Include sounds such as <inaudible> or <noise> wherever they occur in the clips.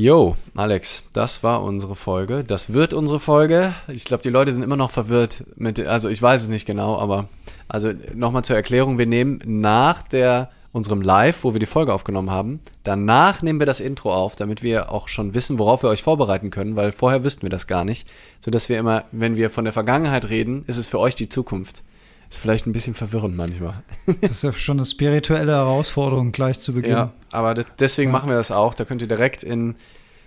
Yo, Alex, das war unsere Folge. Das wird unsere Folge. Ich glaube, die Leute sind immer noch verwirrt mit, also ich weiß es nicht genau, aber also nochmal zur Erklärung, wir nehmen nach der unserem Live, wo wir die Folge aufgenommen haben, danach nehmen wir das Intro auf, damit wir auch schon wissen, worauf wir euch vorbereiten können, weil vorher wüssten wir das gar nicht, so dass wir immer, wenn wir von der Vergangenheit reden, ist es für euch die Zukunft. Ist vielleicht ein bisschen verwirrend manchmal. <laughs> Das ist ja schon eine spirituelle Herausforderung gleich zu Beginn. Ja, aber das, deswegen ja. machen wir das auch. Da könnt ihr direkt in,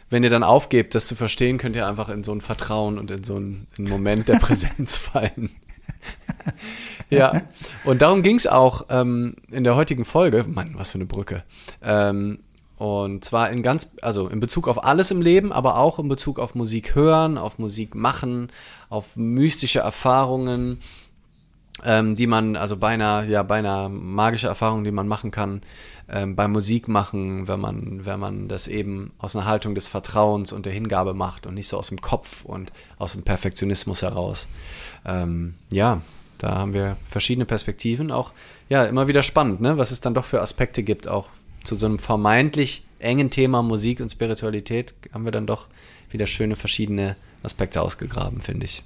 wenn ihr dann aufgebt, das zu verstehen, könnt ihr einfach in so ein Vertrauen und in so einen, einen Moment der <laughs> Präsenz fallen. <laughs> ja, und darum ging es auch ähm, in der heutigen Folge. Mann, was für eine Brücke. Ähm, und zwar in ganz, also in Bezug auf alles im Leben, aber auch in Bezug auf Musik hören, auf Musik machen, auf mystische Erfahrungen, ähm, die man, also beinahe, ja, beinahe magische Erfahrungen, die man machen kann, ähm, beim Musik machen, wenn man, wenn man das eben aus einer Haltung des Vertrauens und der Hingabe macht und nicht so aus dem Kopf und aus dem Perfektionismus heraus. Ähm, ja, da haben wir verschiedene Perspektiven, auch ja, immer wieder spannend, ne? was es dann doch für Aspekte gibt, auch zu so einem vermeintlich engen Thema Musik und Spiritualität haben wir dann doch wieder schöne verschiedene Aspekte ausgegraben, finde ich.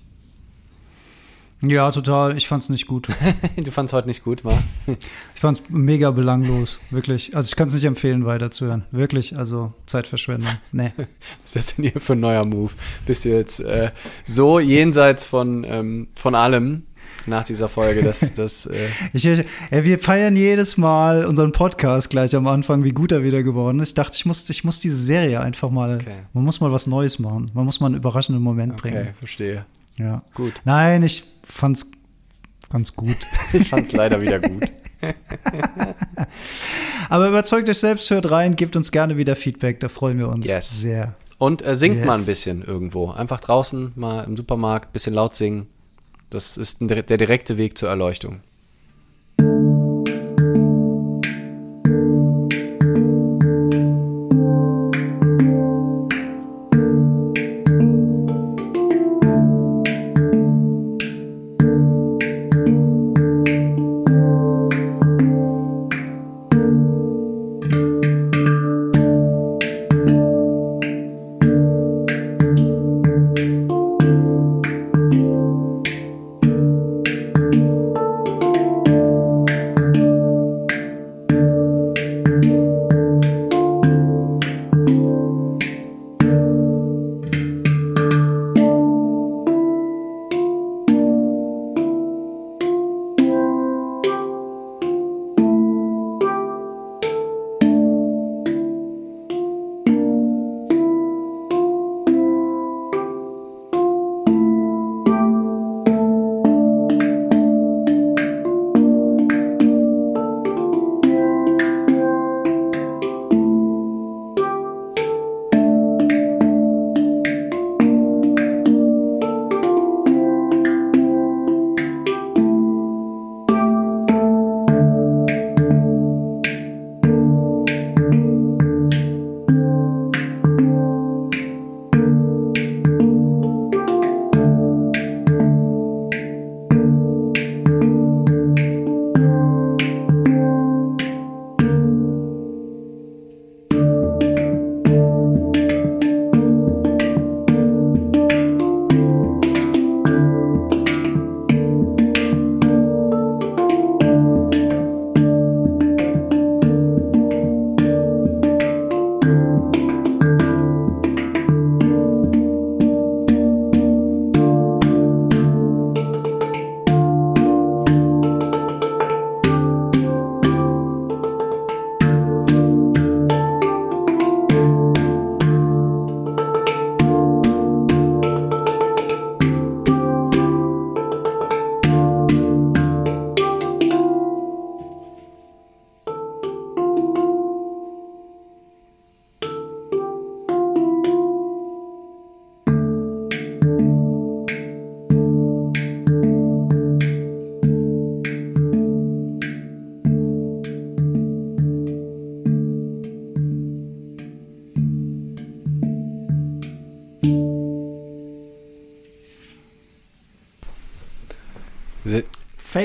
Ja, total. Ich fand's nicht gut. <laughs> du fand's heute nicht gut, war? ich fand's mega belanglos, wirklich. Also ich kann es nicht empfehlen, weiterzuhören. Wirklich, also Zeitverschwendung. Nee. <laughs> Was ist das denn hier für ein neuer Move? Bist du jetzt äh, so jenseits von, ähm, von allem nach dieser Folge, dass <laughs> das. Äh ich, äh, wir feiern jedes Mal unseren Podcast gleich am Anfang, wie gut er wieder geworden ist. Ich dachte, ich muss, ich muss diese Serie einfach mal. Okay. Man muss mal was Neues machen. Man muss mal einen überraschenden Moment okay, bringen. Okay, verstehe. Ja. Gut. Nein, ich fand's ganz gut. <laughs> ich fand's leider wieder gut. <laughs> Aber überzeugt euch selbst, hört rein, gebt uns gerne wieder Feedback, da freuen wir uns yes. sehr. Und äh, singt yes. mal ein bisschen irgendwo. Einfach draußen, mal im Supermarkt, ein bisschen laut singen. Das ist der direkte Weg zur Erleuchtung.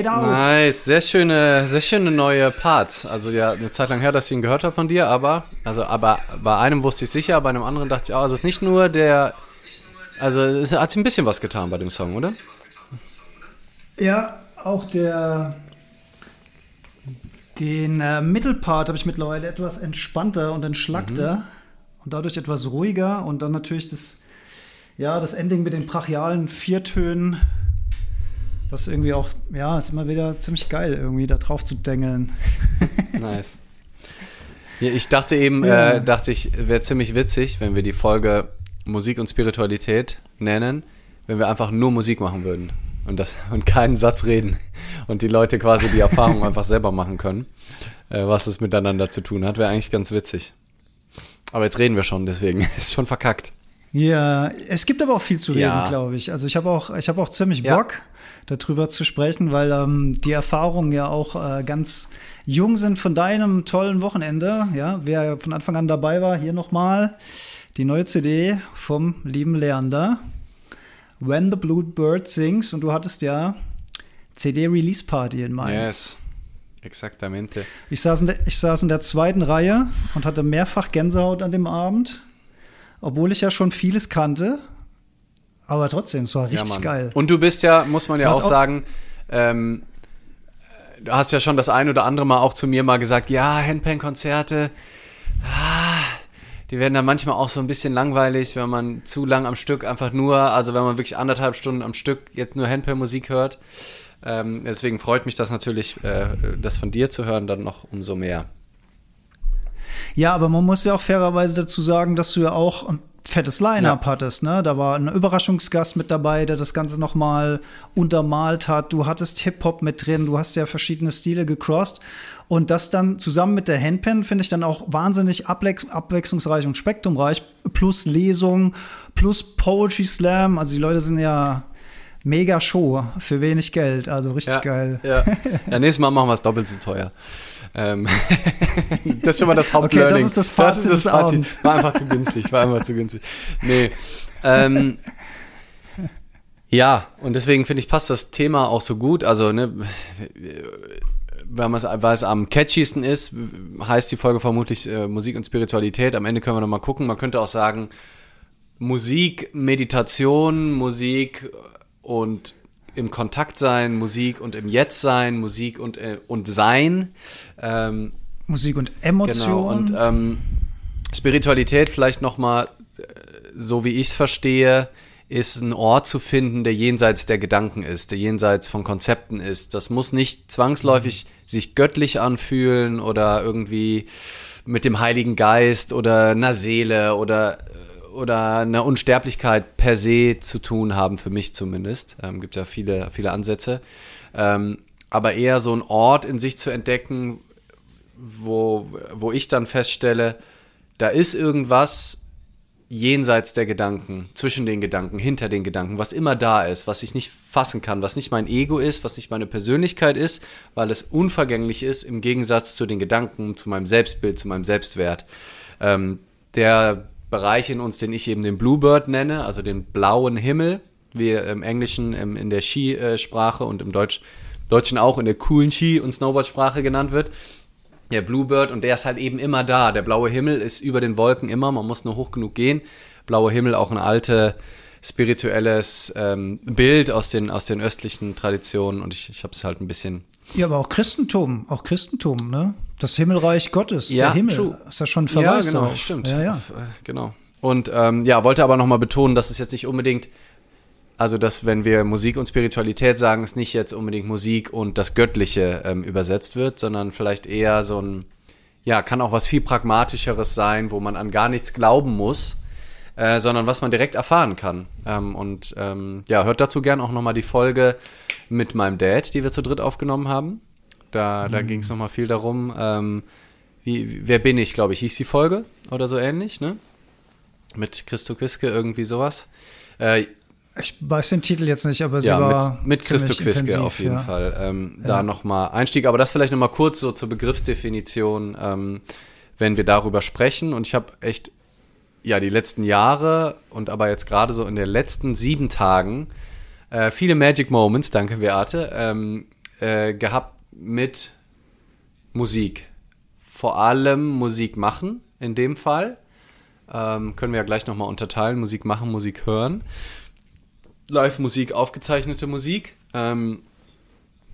Fade out. Nice, sehr schöne, sehr schöne neue Parts. Also ja, eine Zeit lang her, dass ich ihn gehört habe von dir, aber also aber bei einem wusste ich sicher, bei einem anderen dachte ich, oh, also es ist nicht nur der, also es hat sich ein bisschen was getan bei dem Song, oder? Ja, auch der den äh, Mittelpart habe ich mittlerweile etwas entspannter und entschlackter mhm. und dadurch etwas ruhiger und dann natürlich das ja, das Ending mit den brachialen Viertönen, das ist irgendwie auch, ja, ist immer wieder ziemlich geil, irgendwie da drauf zu dengeln. <laughs> nice. Ja, ich dachte eben, ja. äh, dachte ich, wäre ziemlich witzig, wenn wir die Folge Musik und Spiritualität nennen, wenn wir einfach nur Musik machen würden und, das, <laughs> und keinen Satz reden und die Leute quasi die Erfahrung <laughs> einfach selber machen können, äh, was es miteinander zu tun hat, wäre eigentlich ganz witzig. Aber jetzt reden wir schon, deswegen ist schon verkackt. Ja, es gibt aber auch viel zu reden, ja. glaube ich. Also ich habe auch, ich habe auch ziemlich Bock, ja. darüber zu sprechen, weil ähm, die Erfahrungen ja auch äh, ganz jung sind von deinem tollen Wochenende. Ja, wer von Anfang an dabei war, hier nochmal die neue CD vom lieben Leander. When the Blue Bird Sings und du hattest ja CD-Release Party in Mainz. Yes. Exaktamente. Ich saß, in der, ich saß in der zweiten Reihe und hatte mehrfach Gänsehaut an dem Abend obwohl ich ja schon vieles kannte. Aber trotzdem, es war richtig ja, geil. Und du bist ja, muss man ja auch, auch sagen, ähm, du hast ja schon das ein oder andere Mal auch zu mir mal gesagt, ja, Handpan-Konzerte, ah, die werden dann manchmal auch so ein bisschen langweilig, wenn man zu lang am Stück einfach nur, also wenn man wirklich anderthalb Stunden am Stück jetzt nur Handpan-Musik hört. Ähm, deswegen freut mich das natürlich, äh, das von dir zu hören, dann noch umso mehr. Ja, aber man muss ja auch fairerweise dazu sagen, dass du ja auch ein fettes Line-Up ja. hattest, ne? Da war ein Überraschungsgast mit dabei, der das Ganze nochmal untermalt hat. Du hattest Hip-Hop mit drin, du hast ja verschiedene Stile gecrossed. Und das dann zusammen mit der Handpen finde ich dann auch wahnsinnig abwechslungsreich und spektrumreich. Plus Lesung, plus Poetry Slam. Also die Leute sind ja mega Show für wenig Geld. Also richtig ja, geil. Ja. ja, nächstes Mal machen wir es doppelt so teuer. Ähm <laughs> das ist schon mal das Hauptlearning. Okay, das ist das Fazit. Das ist das Fazit. War einfach zu günstig. War einfach zu günstig. Nee. Ähm, ja, und deswegen finde ich, passt das Thema auch so gut. Also, ne, weil, weil es am catchiesten ist, heißt die Folge vermutlich äh, Musik und Spiritualität. Am Ende können wir nochmal gucken. Man könnte auch sagen, Musik, Meditation, Musik und im Kontakt sein, Musik und im Jetzt sein, Musik und, äh, und Sein. Ähm, Musik und Emotion. Genau, und ähm, Spiritualität vielleicht nochmal, äh, so wie ich es verstehe, ist ein Ort zu finden, der jenseits der Gedanken ist, der jenseits von Konzepten ist. Das muss nicht zwangsläufig sich göttlich anfühlen oder irgendwie mit dem Heiligen Geist oder einer Seele oder oder eine Unsterblichkeit per se zu tun haben, für mich zumindest. Ähm, gibt ja viele, viele Ansätze. Ähm, aber eher so ein Ort in sich zu entdecken, wo, wo ich dann feststelle, da ist irgendwas jenseits der Gedanken, zwischen den Gedanken, hinter den Gedanken, was immer da ist, was ich nicht fassen kann, was nicht mein Ego ist, was nicht meine Persönlichkeit ist, weil es unvergänglich ist im Gegensatz zu den Gedanken, zu meinem Selbstbild, zu meinem Selbstwert. Ähm, der Bereich in uns, den ich eben den Bluebird nenne, also den blauen Himmel, wie im Englischen in der Skisprache und im Deutsch, Deutschen auch in der coolen Ski- und Snowboardsprache genannt wird. Der Bluebird und der ist halt eben immer da. Der blaue Himmel ist über den Wolken immer, man muss nur hoch genug gehen. Blauer Himmel, auch ein alte spirituelles ähm, Bild aus den, aus den östlichen Traditionen und ich, ich habe es halt ein bisschen ja, aber auch Christentum, auch Christentum, ne? Das Himmelreich Gottes, ja, der Himmel, true. ist ja schon Verweis Ja, genau, auf. stimmt. Ja, ja. Äh, genau. Und ähm, ja, wollte aber nochmal betonen, dass es jetzt nicht unbedingt, also dass wenn wir Musik und Spiritualität sagen, es nicht jetzt unbedingt Musik und das Göttliche ähm, übersetzt wird, sondern vielleicht eher so ein, ja, kann auch was viel Pragmatischeres sein, wo man an gar nichts glauben muss, äh, sondern was man direkt erfahren kann. Ähm, und ähm, ja, hört dazu gern auch nochmal die Folge mit meinem Dad, die wir zu dritt aufgenommen haben. Da, mhm. da ging es nochmal viel darum, ähm, wie, wer bin ich, glaube ich, hieß die Folge oder so ähnlich, ne? Mit Christo Quiske, irgendwie sowas. Äh, ich weiß den Titel jetzt nicht, aber sie ja, war mit, mit Christo Quiske auf jeden ja. Fall. Ähm, ja. Da nochmal Einstieg, aber das vielleicht nochmal kurz so zur Begriffsdefinition, ähm, wenn wir darüber sprechen. Und ich habe echt, ja, die letzten Jahre und aber jetzt gerade so in den letzten sieben Tagen äh, viele Magic Moments, danke Beate, ähm, äh, gehabt mit Musik. Vor allem Musik machen, in dem Fall. Ähm, können wir ja gleich nochmal unterteilen. Musik machen, Musik hören. Live-Musik, aufgezeichnete Musik. Ähm,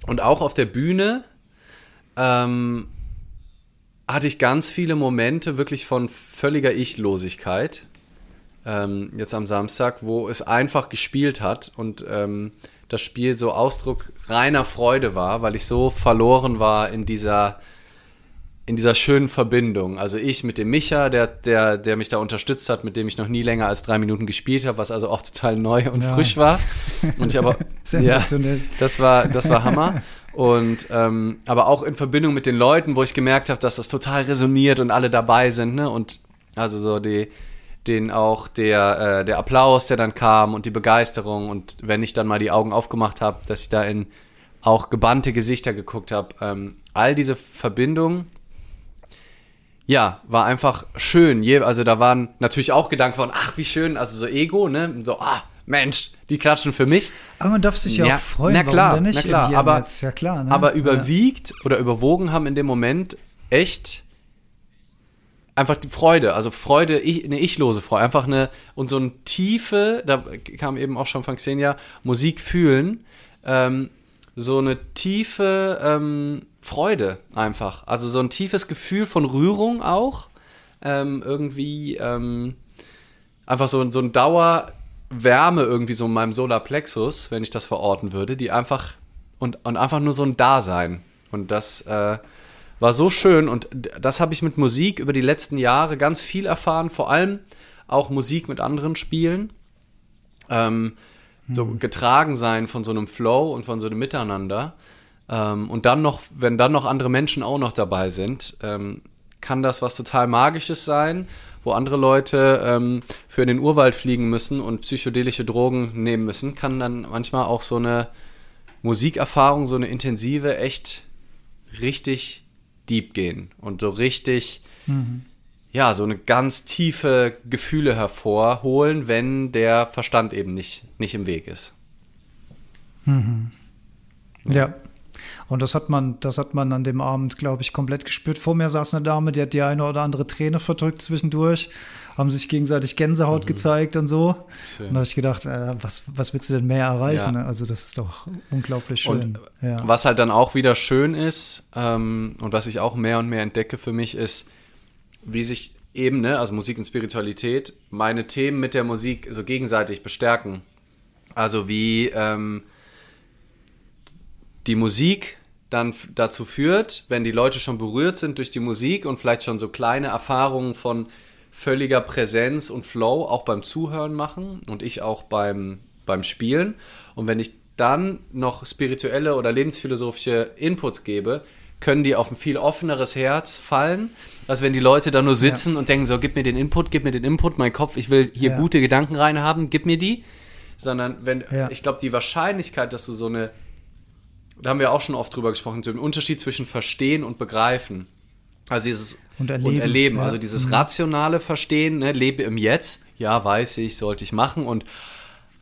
und auch auf der Bühne ähm, hatte ich ganz viele Momente wirklich von völliger Ichlosigkeit. Ähm, jetzt am Samstag, wo es einfach gespielt hat und ähm, das Spiel so Ausdruck reiner Freude war, weil ich so verloren war in dieser in dieser schönen Verbindung. Also ich mit dem Micha, der, der, der mich da unterstützt hat, mit dem ich noch nie länger als drei Minuten gespielt habe, was also auch total neu und ja. frisch war. Und ich aber <laughs> Sensationell. Ja, das war, das war Hammer. <laughs> Und ähm, aber auch in Verbindung mit den Leuten, wo ich gemerkt habe, dass das total resoniert und alle dabei sind, ne? Und also so die, den auch der, äh, der Applaus, der dann kam und die Begeisterung und wenn ich dann mal die Augen aufgemacht habe, dass ich da in auch gebannte Gesichter geguckt habe, ähm, all diese Verbindungen ja, war einfach schön. Je, also da waren natürlich auch Gedanken von, ach, wie schön, also so Ego, ne? So, ah, Mensch, die klatschen für mich. Aber man darf sich ja, ja auch freuen, na klar, na klar, aber, ja, klar ne? aber überwiegt ja. oder überwogen haben in dem Moment echt einfach die Freude, also Freude, ich, eine ichlose Freude, einfach eine, und so eine tiefe, da kam eben auch schon von Xenia, Musik fühlen, ähm, so eine tiefe, ähm, Freude einfach. Also so ein tiefes Gefühl von Rührung auch. Ähm, irgendwie ähm, einfach so, so ein Dauerwärme irgendwie so in meinem Solarplexus, wenn ich das verorten würde, die einfach und, und einfach nur so ein Dasein. Und das äh, war so schön und das habe ich mit Musik über die letzten Jahre ganz viel erfahren, vor allem auch Musik mit anderen Spielen. Ähm, so hm. getragen sein von so einem Flow und von so einem Miteinander. Ähm, und dann noch, wenn dann noch andere Menschen auch noch dabei sind, ähm, kann das was total Magisches sein, wo andere Leute ähm, für in den Urwald fliegen müssen und psychedelische Drogen nehmen müssen, kann dann manchmal auch so eine Musikerfahrung, so eine intensive, echt richtig deep gehen und so richtig, mhm. ja, so eine ganz tiefe Gefühle hervorholen, wenn der Verstand eben nicht, nicht im Weg ist. Mhm. Ja. Und das hat man, das hat man an dem Abend, glaube ich, komplett gespürt. Vor mir saß eine Dame, die hat die eine oder andere Träne verdrückt zwischendurch, haben sich gegenseitig Gänsehaut mhm. gezeigt und so. Schön. Und da habe ich gedacht, äh, was, was willst du denn mehr erreichen? Ja. Also das ist doch unglaublich schön. Ja. Was halt dann auch wieder schön ist ähm, und was ich auch mehr und mehr entdecke für mich ist, wie sich eben, ne, also Musik und Spiritualität, meine Themen mit der Musik so gegenseitig bestärken. Also wie ähm, die Musik dann dazu führt, wenn die Leute schon berührt sind durch die Musik und vielleicht schon so kleine Erfahrungen von völliger Präsenz und Flow auch beim Zuhören machen und ich auch beim, beim Spielen. Und wenn ich dann noch spirituelle oder lebensphilosophische Inputs gebe, können die auf ein viel offeneres Herz fallen, als wenn die Leute da nur sitzen ja. und denken so, gib mir den Input, gib mir den Input, mein Kopf, ich will hier ja. gute Gedanken rein haben, gib mir die. Sondern wenn, ja. ich glaube, die Wahrscheinlichkeit, dass du so eine da haben wir auch schon oft drüber gesprochen, den Unterschied zwischen Verstehen und Begreifen. Also dieses und Erleben, und erleben. Ja. also dieses mhm. rationale Verstehen, ne, lebe im Jetzt, ja, weiß ich, sollte ich machen und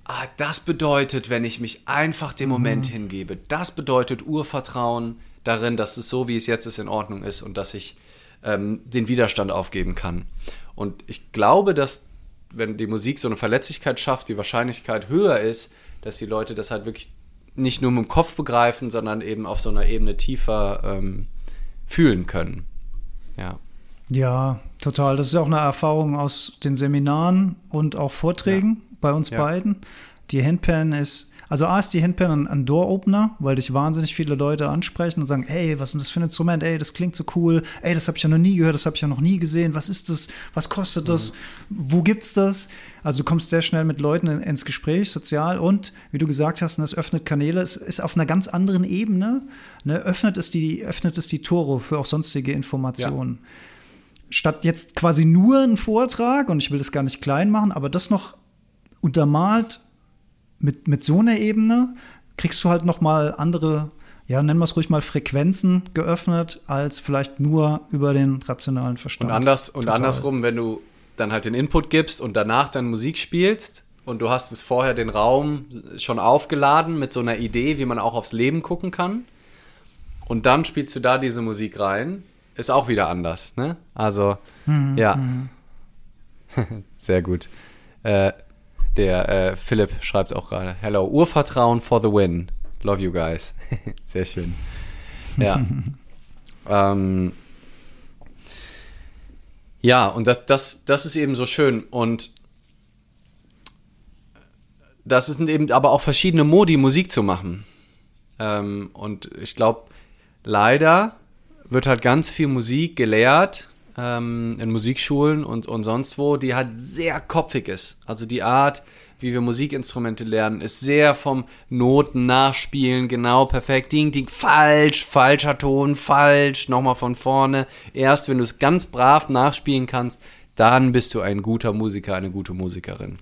ah, das bedeutet, wenn ich mich einfach dem Moment mhm. hingebe, das bedeutet Urvertrauen darin, dass es so, wie es jetzt ist, in Ordnung ist und dass ich ähm, den Widerstand aufgeben kann. Und ich glaube, dass wenn die Musik so eine Verletzlichkeit schafft, die Wahrscheinlichkeit höher ist, dass die Leute das halt wirklich nicht nur mit dem Kopf begreifen, sondern eben auf so einer Ebene tiefer ähm, fühlen können. Ja. Ja, total. Das ist auch eine Erfahrung aus den Seminaren und auch Vorträgen ja. bei uns ja. beiden. Die Handpan ist also A ist die Handpan ein, ein Door-Opener, weil dich wahnsinnig viele Leute ansprechen und sagen, ey, was ist das für ein Instrument? Ey, das klingt so cool. Ey, das habe ich ja noch nie gehört, das habe ich ja noch nie gesehen. Was ist das? Was kostet das? Mhm. Wo gibt's das? Also du kommst sehr schnell mit Leuten in, ins Gespräch, sozial und, wie du gesagt hast, es öffnet Kanäle. Es ist auf einer ganz anderen Ebene. Ne? Öffnet, es die, öffnet es die Tore für auch sonstige Informationen. Ja. Statt jetzt quasi nur ein Vortrag, und ich will das gar nicht klein machen, aber das noch untermalt mit, mit so einer Ebene kriegst du halt noch mal andere, ja, nennen wir es ruhig mal Frequenzen geöffnet, als vielleicht nur über den rationalen Verstand. Und, anders, und andersrum, wenn du dann halt den Input gibst und danach dann Musik spielst und du hast es vorher den Raum schon aufgeladen mit so einer Idee, wie man auch aufs Leben gucken kann, und dann spielst du da diese Musik rein, ist auch wieder anders, ne? Also, mhm. ja. Mhm. <laughs> Sehr gut. Äh, der äh, Philipp schreibt auch gerade: Hello, Urvertrauen for the win. Love you guys. <laughs> Sehr schön. Ja. <laughs> ähm, ja, und das, das, das ist eben so schön. Und das sind eben aber auch verschiedene Modi, Musik zu machen. Ähm, und ich glaube, leider wird halt ganz viel Musik gelehrt ähm, in Musikschulen und, und sonst wo, die halt sehr kopfig ist. Also die Art, wie wir Musikinstrumente lernen, ist sehr vom Noten nachspielen, genau, perfekt, ding, ding, falsch, falscher Ton, falsch, nochmal von vorne. Erst wenn du es ganz brav nachspielen kannst, dann bist du ein guter Musiker, eine gute Musikerin.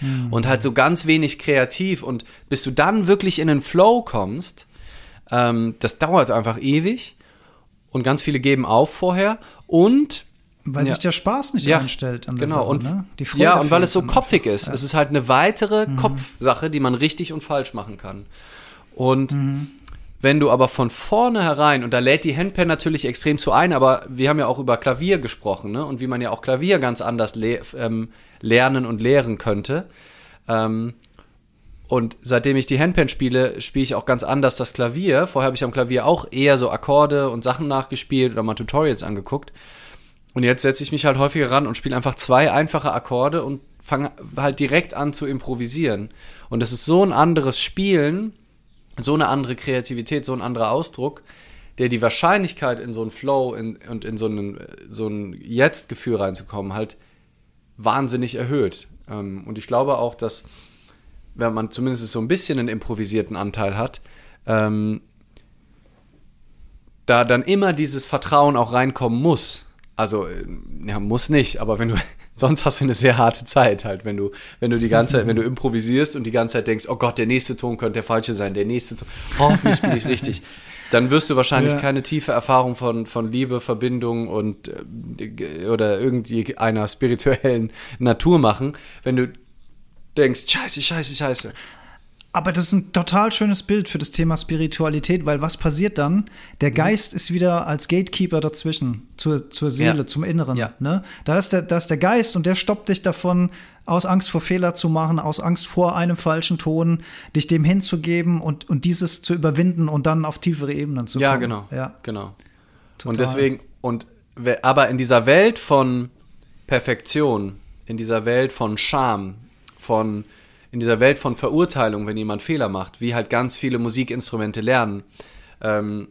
Mhm. Und halt so ganz wenig kreativ und bis du dann wirklich in den Flow kommst, ähm, das dauert einfach ewig und ganz viele geben auf vorher und weil ja. sich der Spaß nicht ja, einstellt an der genau. Sache, und, ne? Die Freude ja, und weil es so kopfig ist. Ja. Es ist halt eine weitere mhm. Kopfsache, die man richtig und falsch machen kann. Und mhm. wenn du aber von vornherein, und da lädt die Handpan natürlich extrem zu ein, aber wir haben ja auch über Klavier gesprochen, ne? Und wie man ja auch Klavier ganz anders le ähm, lernen und lehren könnte. Ähm, und seitdem ich die Handpan spiele, spiele ich auch ganz anders das Klavier. Vorher habe ich am Klavier auch eher so Akkorde und Sachen nachgespielt oder mal Tutorials angeguckt. Und jetzt setze ich mich halt häufiger ran und spiele einfach zwei einfache Akkorde und fange halt direkt an zu improvisieren. Und das ist so ein anderes Spielen, so eine andere Kreativität, so ein anderer Ausdruck, der die Wahrscheinlichkeit in so einen Flow in, und in so, einen, so ein Jetzt-Gefühl reinzukommen halt wahnsinnig erhöht. Ähm, und ich glaube auch, dass wenn man zumindest so ein bisschen einen improvisierten Anteil hat, ähm, da dann immer dieses Vertrauen auch reinkommen muss. Also, äh, ja, muss nicht, aber wenn du, <laughs> sonst hast du eine sehr harte Zeit halt, wenn du, wenn du die ganze Zeit, wenn du <laughs> improvisierst und die ganze Zeit denkst, oh Gott, der nächste Ton könnte der falsche sein, der nächste Ton, hoffentlich spiele ich richtig. <laughs> Dann wirst du wahrscheinlich ja. keine tiefe Erfahrung von, von Liebe, Verbindung und äh, oder irgendwie einer spirituellen Natur machen, wenn du denkst, scheiße, scheiße, scheiße. Aber das ist ein total schönes Bild für das Thema Spiritualität, weil was passiert dann? Der mhm. Geist ist wieder als Gatekeeper dazwischen, zur, zur Seele, ja. zum Inneren. Ja. Ne? Da, ist der, da ist der Geist und der stoppt dich davon, aus Angst vor Fehler zu machen, aus Angst vor einem falschen Ton, dich dem hinzugeben und, und dieses zu überwinden und dann auf tiefere Ebenen zu kommen. Ja, genau. Ja, genau. Total. Und deswegen, und aber in dieser Welt von Perfektion, in dieser Welt von Scham, von in dieser Welt von Verurteilung, wenn jemand Fehler macht, wie halt ganz viele Musikinstrumente lernen. Ähm,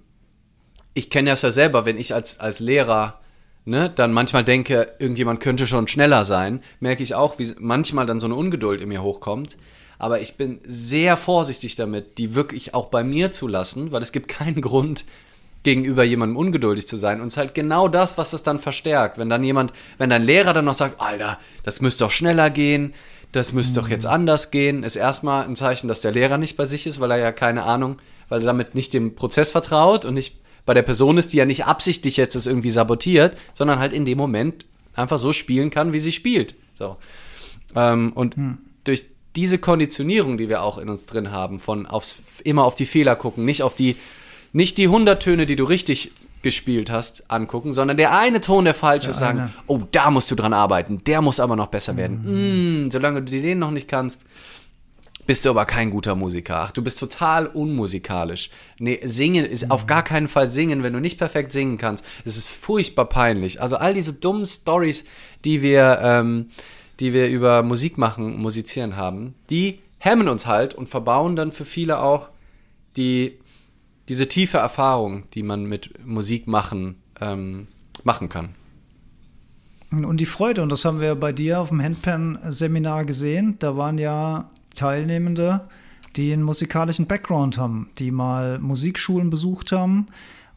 ich kenne das ja selber, wenn ich als, als Lehrer ne, dann manchmal denke, irgendjemand könnte schon schneller sein, merke ich auch, wie manchmal dann so eine Ungeduld in mir hochkommt. Aber ich bin sehr vorsichtig damit, die wirklich auch bei mir zu lassen, weil es gibt keinen Grund, gegenüber jemandem ungeduldig zu sein. Und es ist halt genau das, was das dann verstärkt. Wenn dann jemand, wenn dein Lehrer dann noch sagt, Alter, das müsste doch schneller gehen, das müsste doch jetzt anders gehen, ist erstmal ein Zeichen, dass der Lehrer nicht bei sich ist, weil er ja keine Ahnung, weil er damit nicht dem Prozess vertraut und nicht bei der Person ist, die ja nicht absichtlich jetzt das irgendwie sabotiert, sondern halt in dem Moment einfach so spielen kann, wie sie spielt. So. Ähm, und mhm. durch diese Konditionierung, die wir auch in uns drin haben, von aufs, immer auf die Fehler gucken, nicht auf die, nicht die 100 Töne, die du richtig gespielt hast, angucken, sondern der eine Ton, der falsch der ist, sagen, eine. oh, da musst du dran arbeiten, der muss aber noch besser werden. Mhm. Mm, solange du den noch nicht kannst, bist du aber kein guter Musiker. Ach, du bist total unmusikalisch. Nee, singen ist mhm. auf gar keinen Fall singen, wenn du nicht perfekt singen kannst. Es ist furchtbar peinlich. Also all diese dummen Stories, die wir, ähm, die wir über Musik machen, musizieren haben, die hemmen uns halt und verbauen dann für viele auch die diese tiefe Erfahrung, die man mit Musik machen, ähm, machen kann. Und die Freude, und das haben wir bei dir auf dem Handpan-Seminar gesehen, da waren ja Teilnehmende, die einen musikalischen Background haben, die mal Musikschulen besucht haben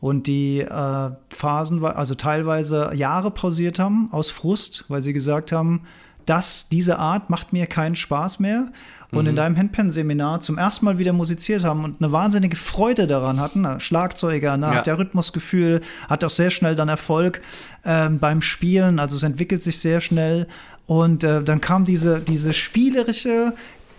und die äh, Phasen, also teilweise Jahre pausiert haben aus Frust, weil sie gesagt haben, dass diese Art macht mir keinen Spaß mehr und mhm. in deinem Handpan-Seminar zum ersten Mal wieder musiziert haben und eine wahnsinnige Freude daran hatten. Schlagzeuger, ne, ja. hat ja Rhythmusgefühl, hat auch sehr schnell dann Erfolg ähm, beim Spielen, also es entwickelt sich sehr schnell. Und äh, dann kam diese, diese spielerische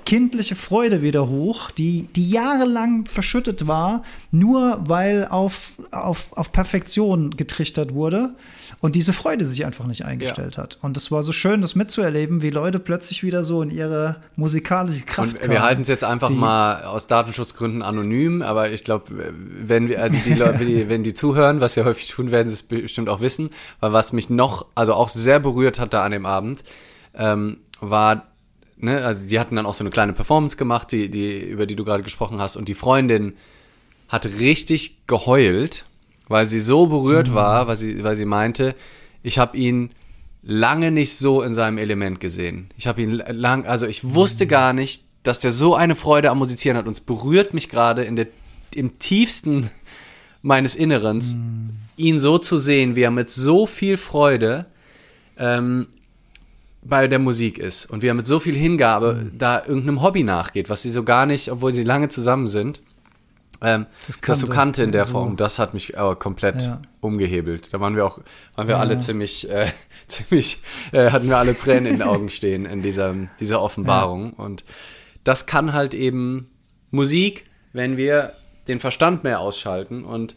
kindliche Freude wieder hoch, die, die jahrelang verschüttet war, nur weil auf, auf, auf Perfektion getrichtert wurde und diese Freude sich einfach nicht eingestellt ja. hat. Und es war so schön, das mitzuerleben, wie Leute plötzlich wieder so in ihre musikalische Kraft und Wir halten es jetzt einfach mal aus Datenschutzgründen anonym, aber ich glaube, wenn wir, also die Leute, wenn die zuhören, was ja häufig tun, werden sie es bestimmt auch wissen, weil was mich noch, also auch sehr berührt hat da an dem Abend, ähm, war ne, also die hatten dann auch so eine kleine Performance gemacht, die, die, über die du gerade gesprochen hast, und die Freundin hat richtig geheult, weil sie so berührt mhm. war, weil sie, weil sie meinte, ich habe ihn lange nicht so in seinem Element gesehen. Ich habe ihn lang, also ich wusste mhm. gar nicht, dass der so eine Freude am Musizieren hat. Und es berührt mich gerade in der, im tiefsten <laughs> meines Innerens, mhm. ihn so zu sehen, wie er mit so viel Freude ähm, bei der Musik ist und wie er mit so viel Hingabe mhm. da irgendeinem Hobby nachgeht, was sie so gar nicht, obwohl sie lange zusammen sind, ähm, das, das so kannte in der so. Form. Das hat mich aber komplett ja. umgehebelt. Da waren wir auch, waren wir ja. alle ziemlich, äh, <laughs> ziemlich, äh, hatten wir alle Tränen in den Augen stehen in dieser, dieser Offenbarung. Ja. Und das kann halt eben Musik, wenn wir den Verstand mehr ausschalten und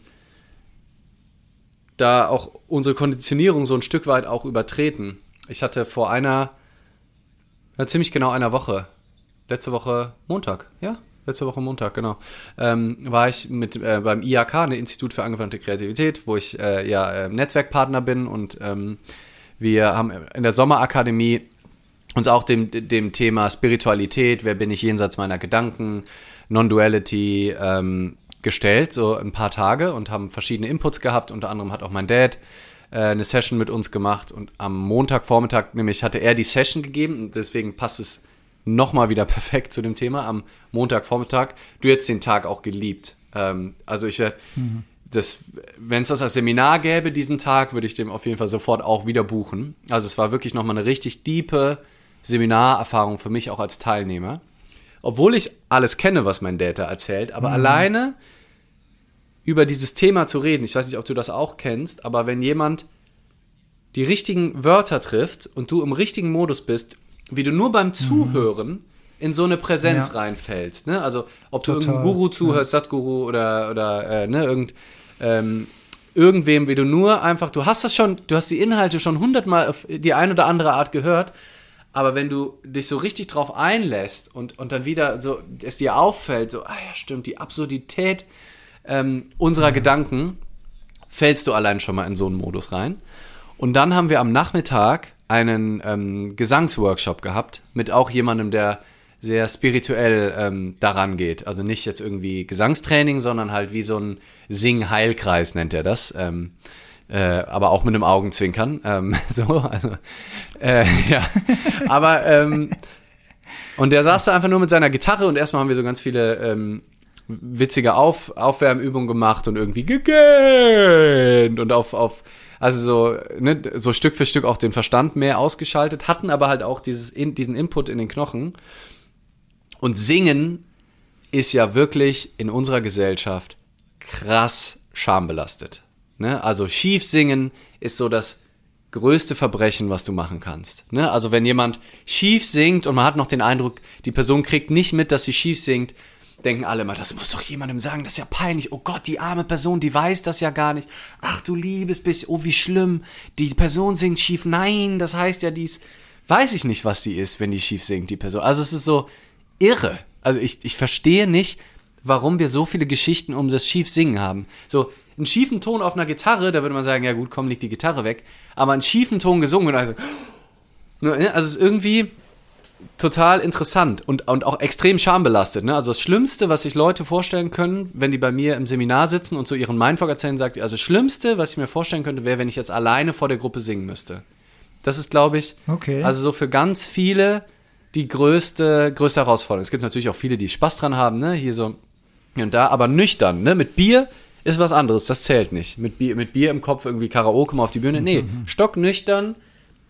da auch unsere Konditionierung so ein Stück weit auch übertreten ich hatte vor einer, ja, ziemlich genau einer Woche, letzte Woche Montag, ja, letzte Woche Montag, genau, ähm, war ich mit äh, beim IAK, ein Institut für angewandte Kreativität, wo ich äh, ja äh, Netzwerkpartner bin und ähm, wir haben in der Sommerakademie uns auch dem, dem Thema Spiritualität, wer bin ich jenseits meiner Gedanken, Non-Duality ähm, gestellt, so ein paar Tage und haben verschiedene Inputs gehabt. Unter anderem hat auch mein Dad äh, eine Session mit uns gemacht und am Montagvormittag nämlich hatte er die Session gegeben und deswegen passt es nochmal wieder <laughs> perfekt zu dem Thema am Montagvormittag. Du hättest den Tag auch geliebt. Ähm, also ich werde, mhm. wenn es das als Seminar gäbe, diesen Tag, würde ich dem auf jeden Fall sofort auch wieder buchen. Also es war wirklich nochmal eine richtig diepe Seminarerfahrung für mich auch als Teilnehmer. Obwohl ich alles kenne, was mein Data erzählt, aber mhm. alleine über dieses Thema zu reden. Ich weiß nicht, ob du das auch kennst, aber wenn jemand die richtigen Wörter trifft und du im richtigen Modus bist, wie du nur beim mhm. Zuhören in so eine Präsenz ja. reinfällst. Ne? Also ob du irgendeinem Guru zuhörst, ja. Satguru oder, oder äh, ne, irgend, ähm, irgendwem, wie du nur einfach, du hast das schon, du hast die Inhalte schon hundertmal auf die eine oder andere Art gehört, aber wenn du dich so richtig drauf einlässt und, und dann wieder so es dir auffällt, so, ah ja, stimmt, die Absurdität ähm, unserer Gedanken fällst du allein schon mal in so einen Modus rein. Und dann haben wir am Nachmittag einen ähm, Gesangsworkshop gehabt mit auch jemandem, der sehr spirituell ähm, daran geht. Also nicht jetzt irgendwie Gesangstraining, sondern halt wie so ein Sing-Heilkreis nennt er das. Ähm, äh, aber auch mit einem Augenzwinkern. Ähm, <laughs> so, also, äh, <laughs> ja. Aber, ähm, und der saß da einfach nur mit seiner Gitarre und erstmal haben wir so ganz viele ähm, witzige auf Aufwärmübung gemacht und irgendwie gegähnt und auf, auf also so, ne, so Stück für Stück auch den Verstand mehr ausgeschaltet, hatten aber halt auch dieses, in, diesen Input in den Knochen. Und singen ist ja wirklich in unserer Gesellschaft krass schambelastet. Ne? Also schief singen ist so das größte Verbrechen, was du machen kannst. Ne? Also wenn jemand schief singt und man hat noch den Eindruck, die Person kriegt nicht mit, dass sie schief singt, denken alle mal, das muss doch jemandem sagen, das ist ja peinlich. Oh Gott, die arme Person, die weiß das ja gar nicht. Ach du liebes bisschen, oh wie schlimm. Die Person singt schief. Nein, das heißt ja dies. Weiß ich nicht, was die ist, wenn die schief singt, die Person. Also es ist so irre. Also ich, ich verstehe nicht, warum wir so viele Geschichten um das Schiefsingen haben. So, einen schiefen Ton auf einer Gitarre, da würde man sagen, ja gut, komm, leg die Gitarre weg. Aber einen schiefen Ton gesungen, also, <gasps> ne, also es ist irgendwie, total interessant und, und auch extrem schambelastet. Ne? Also das Schlimmste, was sich Leute vorstellen können, wenn die bei mir im Seminar sitzen und so ihren Mindfuck erzählen, sagt, also das Schlimmste, was ich mir vorstellen könnte, wäre, wenn ich jetzt alleine vor der Gruppe singen müsste. Das ist, glaube ich, okay. also so für ganz viele die größte, größte Herausforderung. Es gibt natürlich auch viele, die Spaß dran haben, ne? hier so hier und da, aber nüchtern. Ne? Mit Bier ist was anderes, das zählt nicht. Mit Bier, mit Bier im Kopf irgendwie Karaoke mal auf die Bühne. Nee, <laughs> stocknüchtern,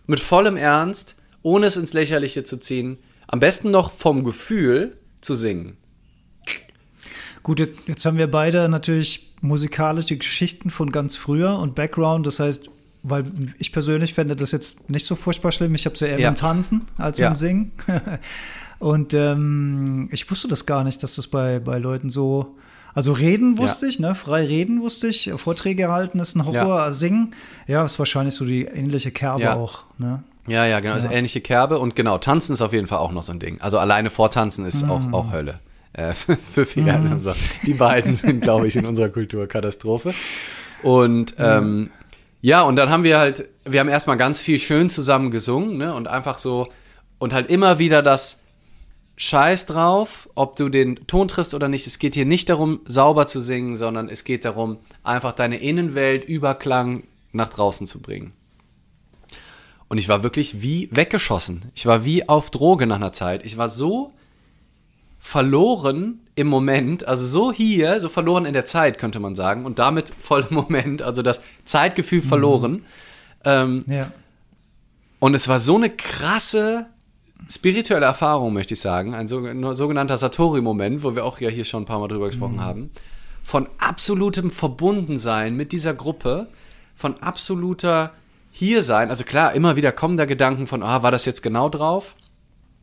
mit vollem Ernst ohne es ins Lächerliche zu ziehen, am besten noch vom Gefühl zu singen. Gut, jetzt, jetzt haben wir beide natürlich musikalische Geschichten von ganz früher und Background. Das heißt, weil ich persönlich fände das jetzt nicht so furchtbar schlimm. Ich habe es ja eher ja. beim Tanzen als ja. beim Singen. <laughs> Und ähm, ich wusste das gar nicht, dass das bei, bei Leuten so. Also reden wusste ja. ich, ne? Frei reden wusste ich. Vorträge halten ist ein Horror. Ja. Singen, ja, ist wahrscheinlich so die ähnliche Kerbe auch, ne? Ja, ja, genau. Also ähnliche Kerbe. Und genau, tanzen ist auf jeden Fall auch noch so ein Ding. Also alleine vortanzen ist mm. auch, auch Hölle. Äh, <laughs> für viele. Mm. Also die beiden sind, glaube ich, in unserer Kultur Katastrophe. Und ähm, ja, und dann haben wir halt, wir haben erstmal ganz viel schön zusammen gesungen, ne? Und einfach so, und halt immer wieder das Scheiß drauf, ob du den Ton triffst oder nicht. Es geht hier nicht darum, sauber zu singen, sondern es geht darum, einfach deine Innenwelt Überklang nach draußen zu bringen. Und ich war wirklich wie weggeschossen. Ich war wie auf Droge nach einer Zeit. Ich war so verloren im Moment, also so hier, so verloren in der Zeit, könnte man sagen. Und damit voll im Moment, also das Zeitgefühl verloren. Mhm. Ähm, ja. Und es war so eine krasse spirituelle Erfahrung, möchte ich sagen, ein sogenannter Satori-Moment, wo wir auch ja hier schon ein paar Mal drüber gesprochen mhm. haben, von absolutem Verbundensein mit dieser Gruppe, von absoluter Hiersein. Also klar, immer wieder kommen da Gedanken von, ah, war das jetzt genau drauf?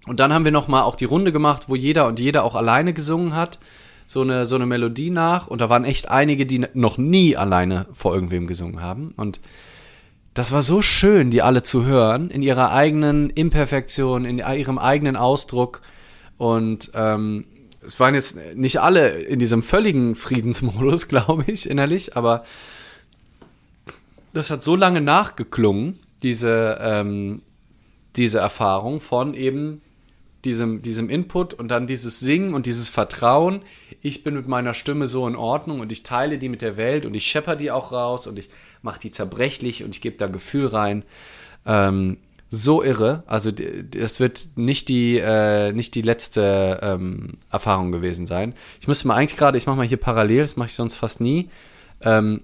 Und dann haben wir nochmal auch die Runde gemacht, wo jeder und jeder auch alleine gesungen hat, so eine, so eine Melodie nach. Und da waren echt einige, die noch nie alleine vor irgendwem gesungen haben. Und das war so schön, die alle zu hören, in ihrer eigenen Imperfektion, in ihrem eigenen Ausdruck. Und ähm, es waren jetzt nicht alle in diesem völligen Friedensmodus, <laughs> glaube ich, innerlich, aber das hat so lange nachgeklungen, diese, ähm, diese Erfahrung von eben diesem, diesem Input und dann dieses Singen und dieses Vertrauen. Ich bin mit meiner Stimme so in Ordnung und ich teile die mit der Welt und ich schepper die auch raus und ich mache die zerbrechlich und ich gebe da Gefühl rein. Ähm, so irre. Also das wird nicht die, äh, nicht die letzte ähm, Erfahrung gewesen sein. Ich müsste mal eigentlich gerade, ich mache mal hier parallel, das mache ich sonst fast nie. Ähm,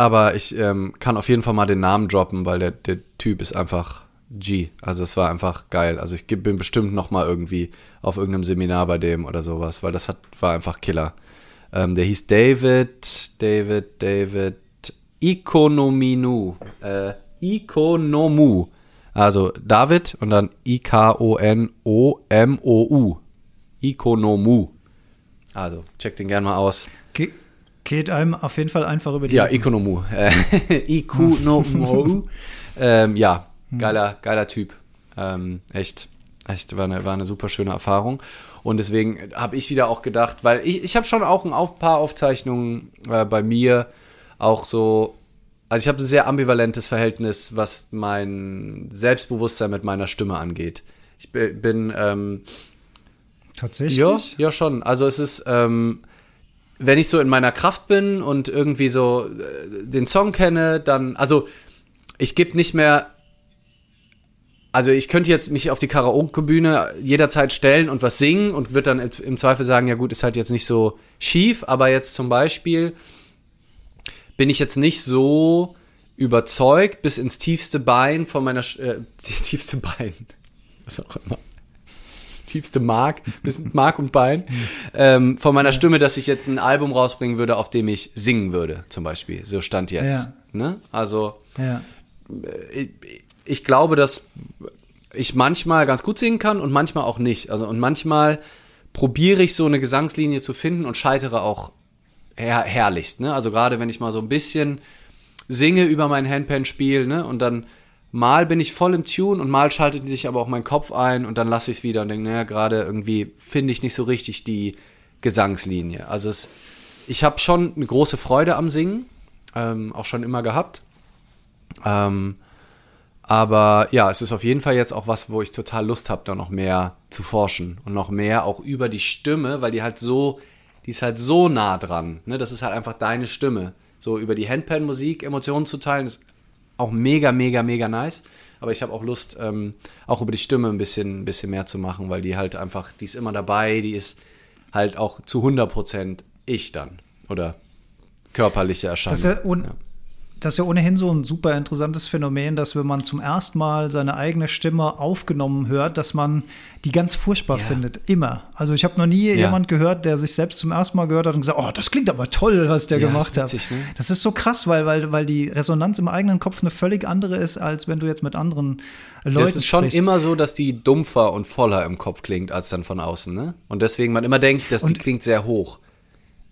aber ich ähm, kann auf jeden Fall mal den Namen droppen, weil der, der Typ ist einfach G. Also es war einfach geil. Also ich bin bestimmt noch mal irgendwie auf irgendeinem Seminar bei dem oder sowas, weil das hat, war einfach Killer. Ähm, der hieß David, David, David Ikonominu. Äh, Ikonomu. Also David und dann I-K-O-N-O-M-O-U. Ikonomu. Also check den gerne mal aus. Ge geht einem auf jeden Fall einfach über die. Ja, Ikonomu. Äh, <laughs> Ikonomu. ähm, ja, geiler, geiler Typ. Ähm, echt, echt, war eine, war eine super schöne Erfahrung. Und deswegen habe ich wieder auch gedacht, weil ich, ich habe schon auch ein paar Aufzeichnungen äh, bei mir, auch so, also ich habe ein sehr ambivalentes Verhältnis, was mein Selbstbewusstsein mit meiner Stimme angeht. Ich bin, ähm, Tatsächlich? Ja, ja, schon. Also es ist, ähm, wenn ich so in meiner Kraft bin und irgendwie so äh, den Song kenne, dann, also ich gebe nicht mehr also ich könnte jetzt mich auf die Karaoke-Bühne jederzeit stellen und was singen und würde dann im Zweifel sagen, ja gut, ist halt jetzt nicht so schief, aber jetzt zum Beispiel bin ich jetzt nicht so überzeugt bis ins tiefste Bein von meiner, äh, <laughs> tiefste Bein, was auch immer, tiefste Mark, bis Mark und Bein, ähm, von meiner Stimme, dass ich jetzt ein Album rausbringen würde, auf dem ich singen würde, zum Beispiel. So stand jetzt. Ja. Ne? Also, ja. Äh, ich, ich glaube, dass ich manchmal ganz gut singen kann und manchmal auch nicht. Also und manchmal probiere ich so eine Gesangslinie zu finden und scheitere auch her herrlichst. Ne? Also gerade wenn ich mal so ein bisschen singe über mein Handpan-Spiel ne? und dann mal bin ich voll im Tune und mal schaltet sich aber auch mein Kopf ein und dann lasse ich es wieder und denke, naja, gerade irgendwie finde ich nicht so richtig die Gesangslinie. Also es, ich habe schon eine große Freude am Singen, ähm, auch schon immer gehabt. Ähm, aber ja, es ist auf jeden Fall jetzt auch was, wo ich total Lust habe, da noch mehr zu forschen und noch mehr auch über die Stimme, weil die halt so, die ist halt so nah dran. Ne? Das ist halt einfach deine Stimme. So über die Handpan-Musik Emotionen zu teilen, ist auch mega, mega, mega nice. Aber ich habe auch Lust, ähm, auch über die Stimme ein bisschen, ein bisschen mehr zu machen, weil die halt einfach, die ist immer dabei, die ist halt auch zu 100% ich dann. Oder körperliche Erscheinung. Das ist ja, und, ja das ist ja ohnehin so ein super interessantes Phänomen, dass wenn man zum ersten Mal seine eigene Stimme aufgenommen hört, dass man die ganz furchtbar ja. findet. Immer. Also ich habe noch nie ja. jemand gehört, der sich selbst zum ersten Mal gehört hat und gesagt, oh, das klingt aber toll, was der ja, gemacht hat. Ne? Das ist so krass, weil, weil, weil die Resonanz im eigenen Kopf eine völlig andere ist, als wenn du jetzt mit anderen Leuten Es ist schon sprichst. immer so, dass die dumpfer und voller im Kopf klingt, als dann von außen. Ne? Und deswegen man immer denkt, dass die klingt sehr hoch.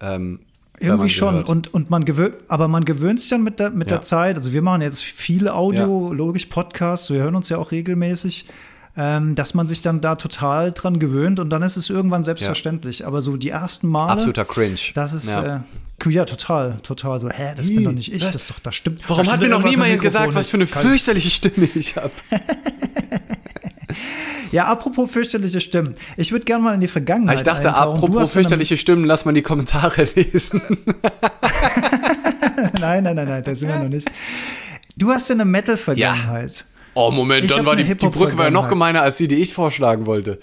Ähm, irgendwie schon. Und, und man gewöhnt, aber man gewöhnt sich dann mit der, mit ja. der Zeit. Also wir machen jetzt viele Audio, ja. logisch Podcasts, wir hören uns ja auch regelmäßig, ähm, dass man sich dann da total dran gewöhnt und dann ist es irgendwann selbstverständlich. Ja. Aber so die ersten Male. Absoluter Cringe. Das ist. Äh, ja, total, total so, hä, das bin doch nicht ich, das ist doch, das stimmt. Warum da hat mir noch niemand gesagt, was für eine fürchterliche Stimme ich habe? <laughs> Ja, apropos fürchterliche Stimmen. Ich würde gerne mal in die Vergangenheit. Ich dachte, apropos fürchterliche Stimmen, lass mal die Kommentare <laughs> lesen. <laughs> nein, nein, nein, nein, da sind wir noch nicht. Du hast ja eine Metal-Vergangenheit. Ja. Oh, Moment, ich dann war die, die Brücke war ja noch gemeiner als die, die ich vorschlagen wollte.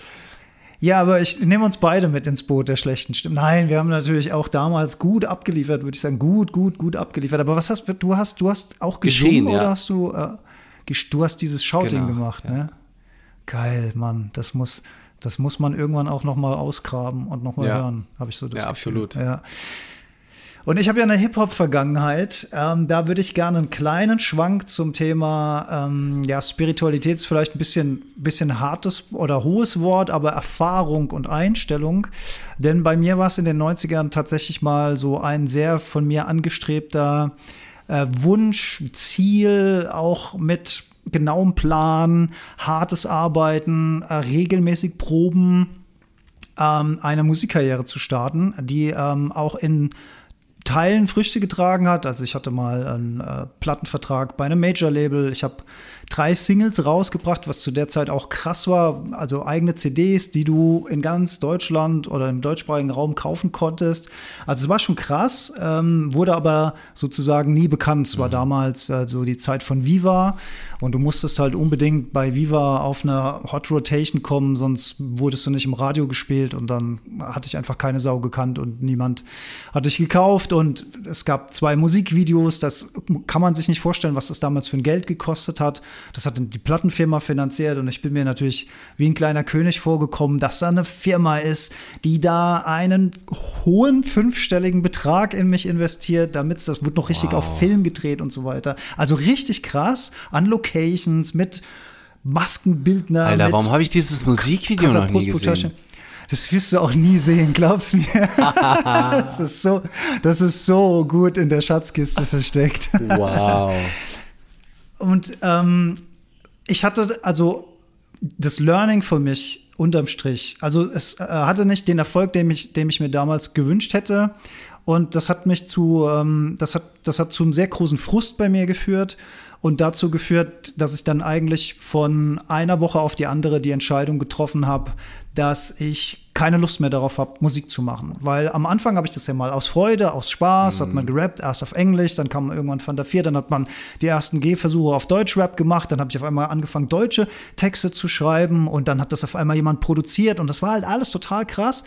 Ja, aber ich nehme uns beide mit ins Boot der schlechten Stimmen. Nein, wir haben natürlich auch damals gut abgeliefert, würde ich sagen, gut, gut, gut abgeliefert. Aber was hast du hast du hast auch gesungen ja. oder hast du äh, du hast dieses Shouting genau, gemacht, ja. ne? Geil, Mann, das muss, das muss man irgendwann auch noch mal ausgraben und noch mal ja. hören, habe ich so das Ja, Gefühl. absolut. Ja. Und ich habe ja eine Hip-Hop-Vergangenheit. Ähm, da würde ich gerne einen kleinen Schwank zum Thema ähm, ja, Spiritualität ist vielleicht ein bisschen, bisschen hartes oder hohes Wort, aber Erfahrung und Einstellung. Denn bei mir war es in den 90ern tatsächlich mal so ein sehr von mir angestrebter äh, Wunsch, Ziel, auch mit genauem Plan, hartes Arbeiten, äh, regelmäßig Proben, ähm, eine Musikkarriere zu starten, die ähm, auch in Teilen Früchte getragen hat. Also ich hatte mal einen äh, Plattenvertrag bei einem Major-Label. Ich habe drei Singles rausgebracht, was zu der Zeit auch krass war. Also eigene CDs, die du in ganz Deutschland oder im deutschsprachigen Raum kaufen konntest. Also es war schon krass, ähm, wurde aber sozusagen nie bekannt. Es war mhm. damals äh, so die Zeit von Viva und du musstest halt unbedingt bei Viva auf eine Hot Rotation kommen, sonst wurdest du nicht im Radio gespielt und dann hatte ich einfach keine Sau gekannt und niemand hat dich gekauft und es gab zwei Musikvideos, das kann man sich nicht vorstellen, was das damals für ein Geld gekostet hat. Das hat die Plattenfirma finanziert und ich bin mir natürlich wie ein kleiner König vorgekommen, dass da eine Firma ist, die da einen hohen fünfstelligen Betrag in mich investiert, damit das wird noch richtig wow. auf Film gedreht und so weiter. Also richtig krass an Locations mit Maskenbildner. Alter, warum habe ich dieses Musikvideo noch nie gesehen? Das wirst du auch nie sehen, glaub's mir. <laughs> das, ist so, das ist so gut in der Schatzkiste versteckt. Wow. Und ähm, ich hatte also das Learning für mich unterm Strich. Also es äh, hatte nicht den Erfolg, den ich, den ich mir damals gewünscht hätte. Und das hat mich zu, ähm, das hat, das hat zu einem sehr großen Frust bei mir geführt und dazu geführt, dass ich dann eigentlich von einer Woche auf die andere die Entscheidung getroffen habe, dass ich keine Lust mehr darauf habe, Musik zu machen. Weil am Anfang habe ich das ja mal aus Freude, aus Spaß, mm. hat man mhm. gerappt, erst auf Englisch, dann kam irgendwann Van der Vier, dann hat man die ersten Gehversuche auf Deutschrap gemacht, dann habe ich auf einmal angefangen, deutsche Texte zu schreiben und dann hat das auf einmal jemand produziert und das war halt alles total krass.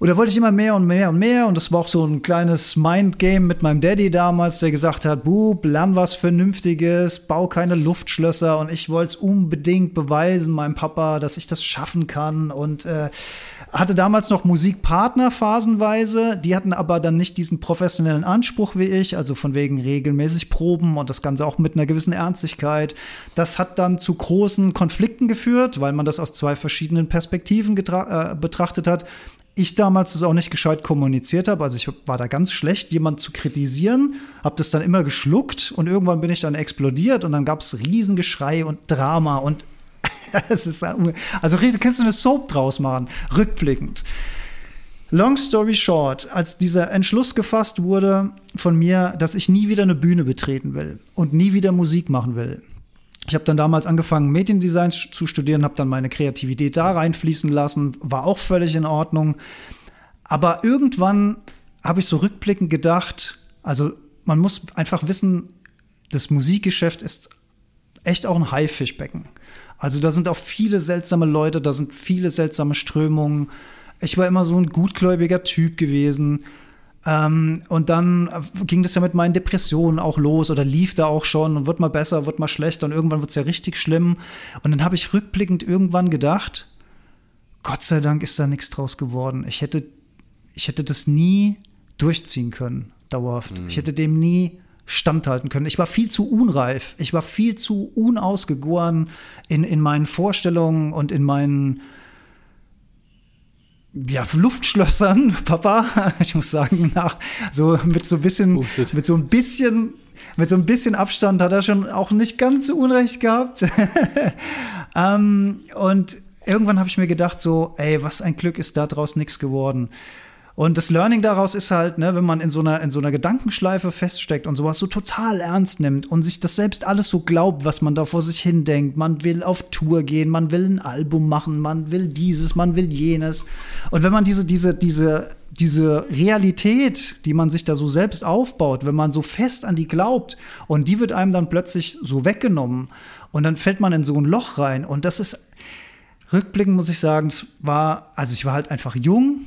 Und da wollte ich immer mehr und mehr und mehr. Und das war auch so ein kleines Mindgame mit meinem Daddy damals, der gesagt hat, Bub, lern was Vernünftiges, bau keine Luftschlösser. Und ich wollte es unbedingt beweisen, meinem Papa, dass ich das schaffen kann. Und äh, hatte damals noch Musikpartner phasenweise. Die hatten aber dann nicht diesen professionellen Anspruch wie ich, also von wegen regelmäßig Proben und das Ganze auch mit einer gewissen Ernstigkeit. Das hat dann zu großen Konflikten geführt, weil man das aus zwei verschiedenen Perspektiven äh, betrachtet hat ich damals das auch nicht gescheit kommuniziert habe. Also ich war da ganz schlecht, jemand zu kritisieren, habe das dann immer geschluckt und irgendwann bin ich dann explodiert und dann gab es Riesengeschrei und Drama und <laughs> es ist also kannst du eine Soap draus machen, rückblickend. Long story short, als dieser Entschluss gefasst wurde von mir, dass ich nie wieder eine Bühne betreten will und nie wieder Musik machen will, ich habe dann damals angefangen, Mediendesign zu studieren, habe dann meine Kreativität da reinfließen lassen, war auch völlig in Ordnung. Aber irgendwann habe ich so rückblickend gedacht, also man muss einfach wissen, das Musikgeschäft ist echt auch ein Haifischbecken. Also da sind auch viele seltsame Leute, da sind viele seltsame Strömungen. Ich war immer so ein gutgläubiger Typ gewesen. Ähm, und dann ging das ja mit meinen Depressionen auch los oder lief da auch schon und wird mal besser, wird mal schlechter und irgendwann wird es ja richtig schlimm. Und dann habe ich rückblickend irgendwann gedacht, Gott sei Dank ist da nichts draus geworden. Ich hätte, ich hätte das nie durchziehen können, dauerhaft. Mhm. Ich hätte dem nie standhalten können. Ich war viel zu unreif. Ich war viel zu unausgegoren in, in meinen Vorstellungen und in meinen ja, Luftschlössern, <laughs> Papa. Ich muss sagen, nach, so mit so ein bisschen, Boosted. mit so ein bisschen, mit so ein bisschen Abstand hat er schon auch nicht ganz so Unrecht gehabt. <laughs> ähm, und irgendwann habe ich mir gedacht, so, ey, was ein Glück ist da draus nichts geworden. Und das Learning daraus ist halt, ne, wenn man in so einer, in so einer Gedankenschleife feststeckt und sowas so total ernst nimmt und sich das selbst alles so glaubt, was man da vor sich hin denkt. Man will auf Tour gehen, man will ein Album machen, man will dieses, man will jenes. Und wenn man diese, diese, diese, diese Realität, die man sich da so selbst aufbaut, wenn man so fest an die glaubt und die wird einem dann plötzlich so weggenommen und dann fällt man in so ein Loch rein und das ist rückblickend muss ich sagen, es war, also ich war halt einfach jung,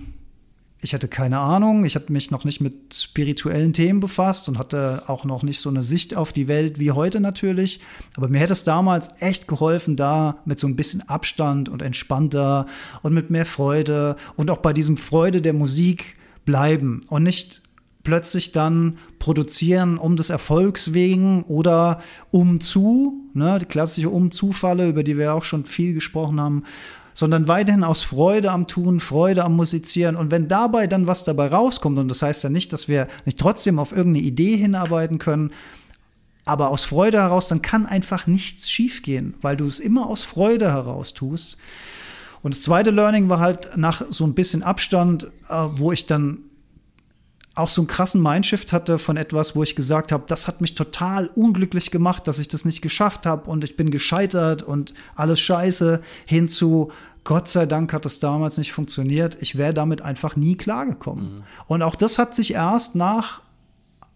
ich hatte keine Ahnung, ich hatte mich noch nicht mit spirituellen Themen befasst und hatte auch noch nicht so eine Sicht auf die Welt wie heute natürlich. Aber mir hätte es damals echt geholfen, da mit so ein bisschen Abstand und entspannter und mit mehr Freude und auch bei diesem Freude der Musik bleiben und nicht plötzlich dann produzieren um des Erfolgs wegen oder um zu, ne, die klassische Umzufalle, über die wir auch schon viel gesprochen haben, sondern weiterhin aus Freude am Tun, Freude am Musizieren. Und wenn dabei dann was dabei rauskommt, und das heißt ja nicht, dass wir nicht trotzdem auf irgendeine Idee hinarbeiten können, aber aus Freude heraus, dann kann einfach nichts schiefgehen, weil du es immer aus Freude heraus tust. Und das zweite Learning war halt nach so ein bisschen Abstand, äh, wo ich dann auch so einen krassen Mindshift hatte von etwas, wo ich gesagt habe, das hat mich total unglücklich gemacht, dass ich das nicht geschafft habe und ich bin gescheitert und alles scheiße, hinzu, Gott sei Dank hat das damals nicht funktioniert, ich wäre damit einfach nie klargekommen. Mhm. Und auch das hat sich erst nach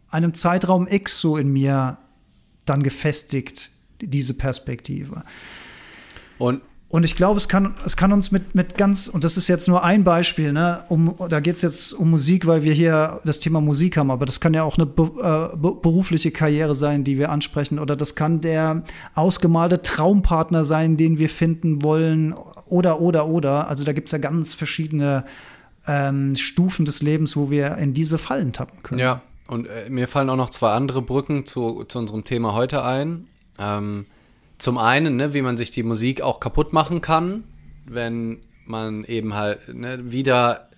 einem Zeitraum X so in mir dann gefestigt, diese Perspektive. Und und ich glaube, es kann, es kann uns mit, mit ganz, und das ist jetzt nur ein Beispiel, ne, um, da geht es jetzt um Musik, weil wir hier das Thema Musik haben, aber das kann ja auch eine be, äh, berufliche Karriere sein, die wir ansprechen, oder das kann der ausgemalte Traumpartner sein, den wir finden wollen, oder, oder, oder. Also da gibt es ja ganz verschiedene ähm, Stufen des Lebens, wo wir in diese Fallen tappen können. Ja, und äh, mir fallen auch noch zwei andere Brücken zu, zu unserem Thema heute ein. Ähm, zum einen, ne, wie man sich die Musik auch kaputt machen kann, wenn man eben halt ne, wieder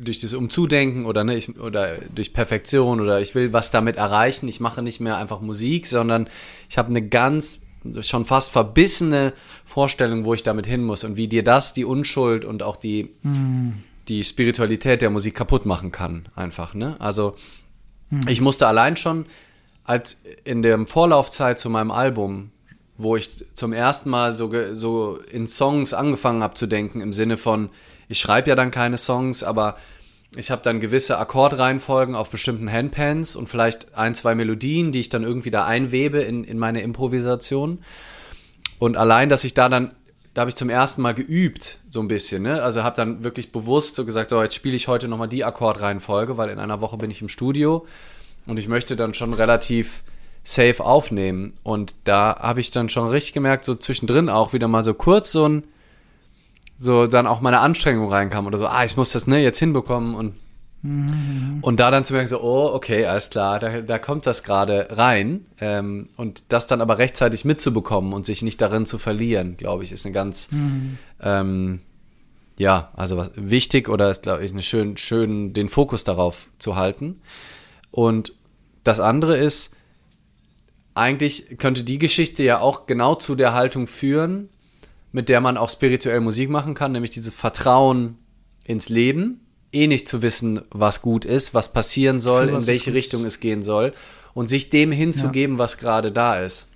durch das Umzudenken oder, ne, ich, oder durch Perfektion oder ich will was damit erreichen. Ich mache nicht mehr einfach Musik, sondern ich habe eine ganz schon fast verbissene Vorstellung, wo ich damit hin muss und wie dir das die Unschuld und auch die, hm. die Spiritualität der Musik kaputt machen kann, einfach. Ne? Also hm. ich musste allein schon als in der Vorlaufzeit zu meinem Album wo ich zum ersten Mal so, so in Songs angefangen habe zu denken, im Sinne von, ich schreibe ja dann keine Songs, aber ich habe dann gewisse Akkordreihenfolgen auf bestimmten Handpans und vielleicht ein, zwei Melodien, die ich dann irgendwie da einwebe in, in meine Improvisation. Und allein, dass ich da dann, da habe ich zum ersten Mal geübt, so ein bisschen, ne? Also habe dann wirklich bewusst so gesagt, so jetzt spiele ich heute nochmal die Akkordreihenfolge, weil in einer Woche bin ich im Studio und ich möchte dann schon relativ safe aufnehmen. Und da habe ich dann schon richtig gemerkt, so zwischendrin auch wieder mal so kurz so ein, so dann auch meine Anstrengung reinkam oder so, ah, ich muss das ne, jetzt hinbekommen und mhm. und da dann zu merken, so, oh, okay, alles klar, da, da kommt das gerade rein. Ähm, und das dann aber rechtzeitig mitzubekommen und sich nicht darin zu verlieren, glaube ich, ist eine ganz, mhm. ähm, ja, also was, wichtig oder ist, glaube ich, eine schön, schön den Fokus darauf zu halten. Und das andere ist, eigentlich könnte die Geschichte ja auch genau zu der Haltung führen, mit der man auch spirituell Musik machen kann, nämlich dieses Vertrauen ins Leben, eh nicht zu wissen, was gut ist, was passieren soll, was in welche Richtung es gehen soll und sich dem hinzugeben, ja. was gerade da ist.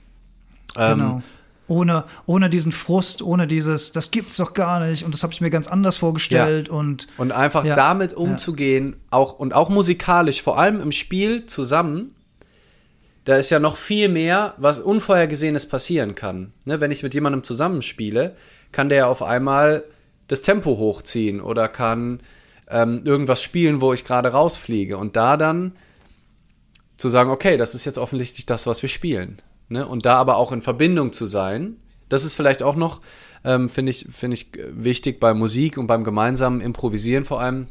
Ähm, genau. ohne, ohne diesen Frust, ohne dieses, das gibt's doch gar nicht und das habe ich mir ganz anders vorgestellt ja. und und einfach ja, damit umzugehen, auch und auch musikalisch, vor allem im Spiel zusammen, da ist ja noch viel mehr, was Unvorhergesehenes passieren kann. Ne, wenn ich mit jemandem zusammenspiele, kann der auf einmal das Tempo hochziehen oder kann ähm, irgendwas spielen, wo ich gerade rausfliege. Und da dann zu sagen, okay, das ist jetzt offensichtlich das, was wir spielen. Ne? Und da aber auch in Verbindung zu sein, das ist vielleicht auch noch, ähm, finde ich, find ich wichtig bei Musik und beim gemeinsamen Improvisieren vor allem,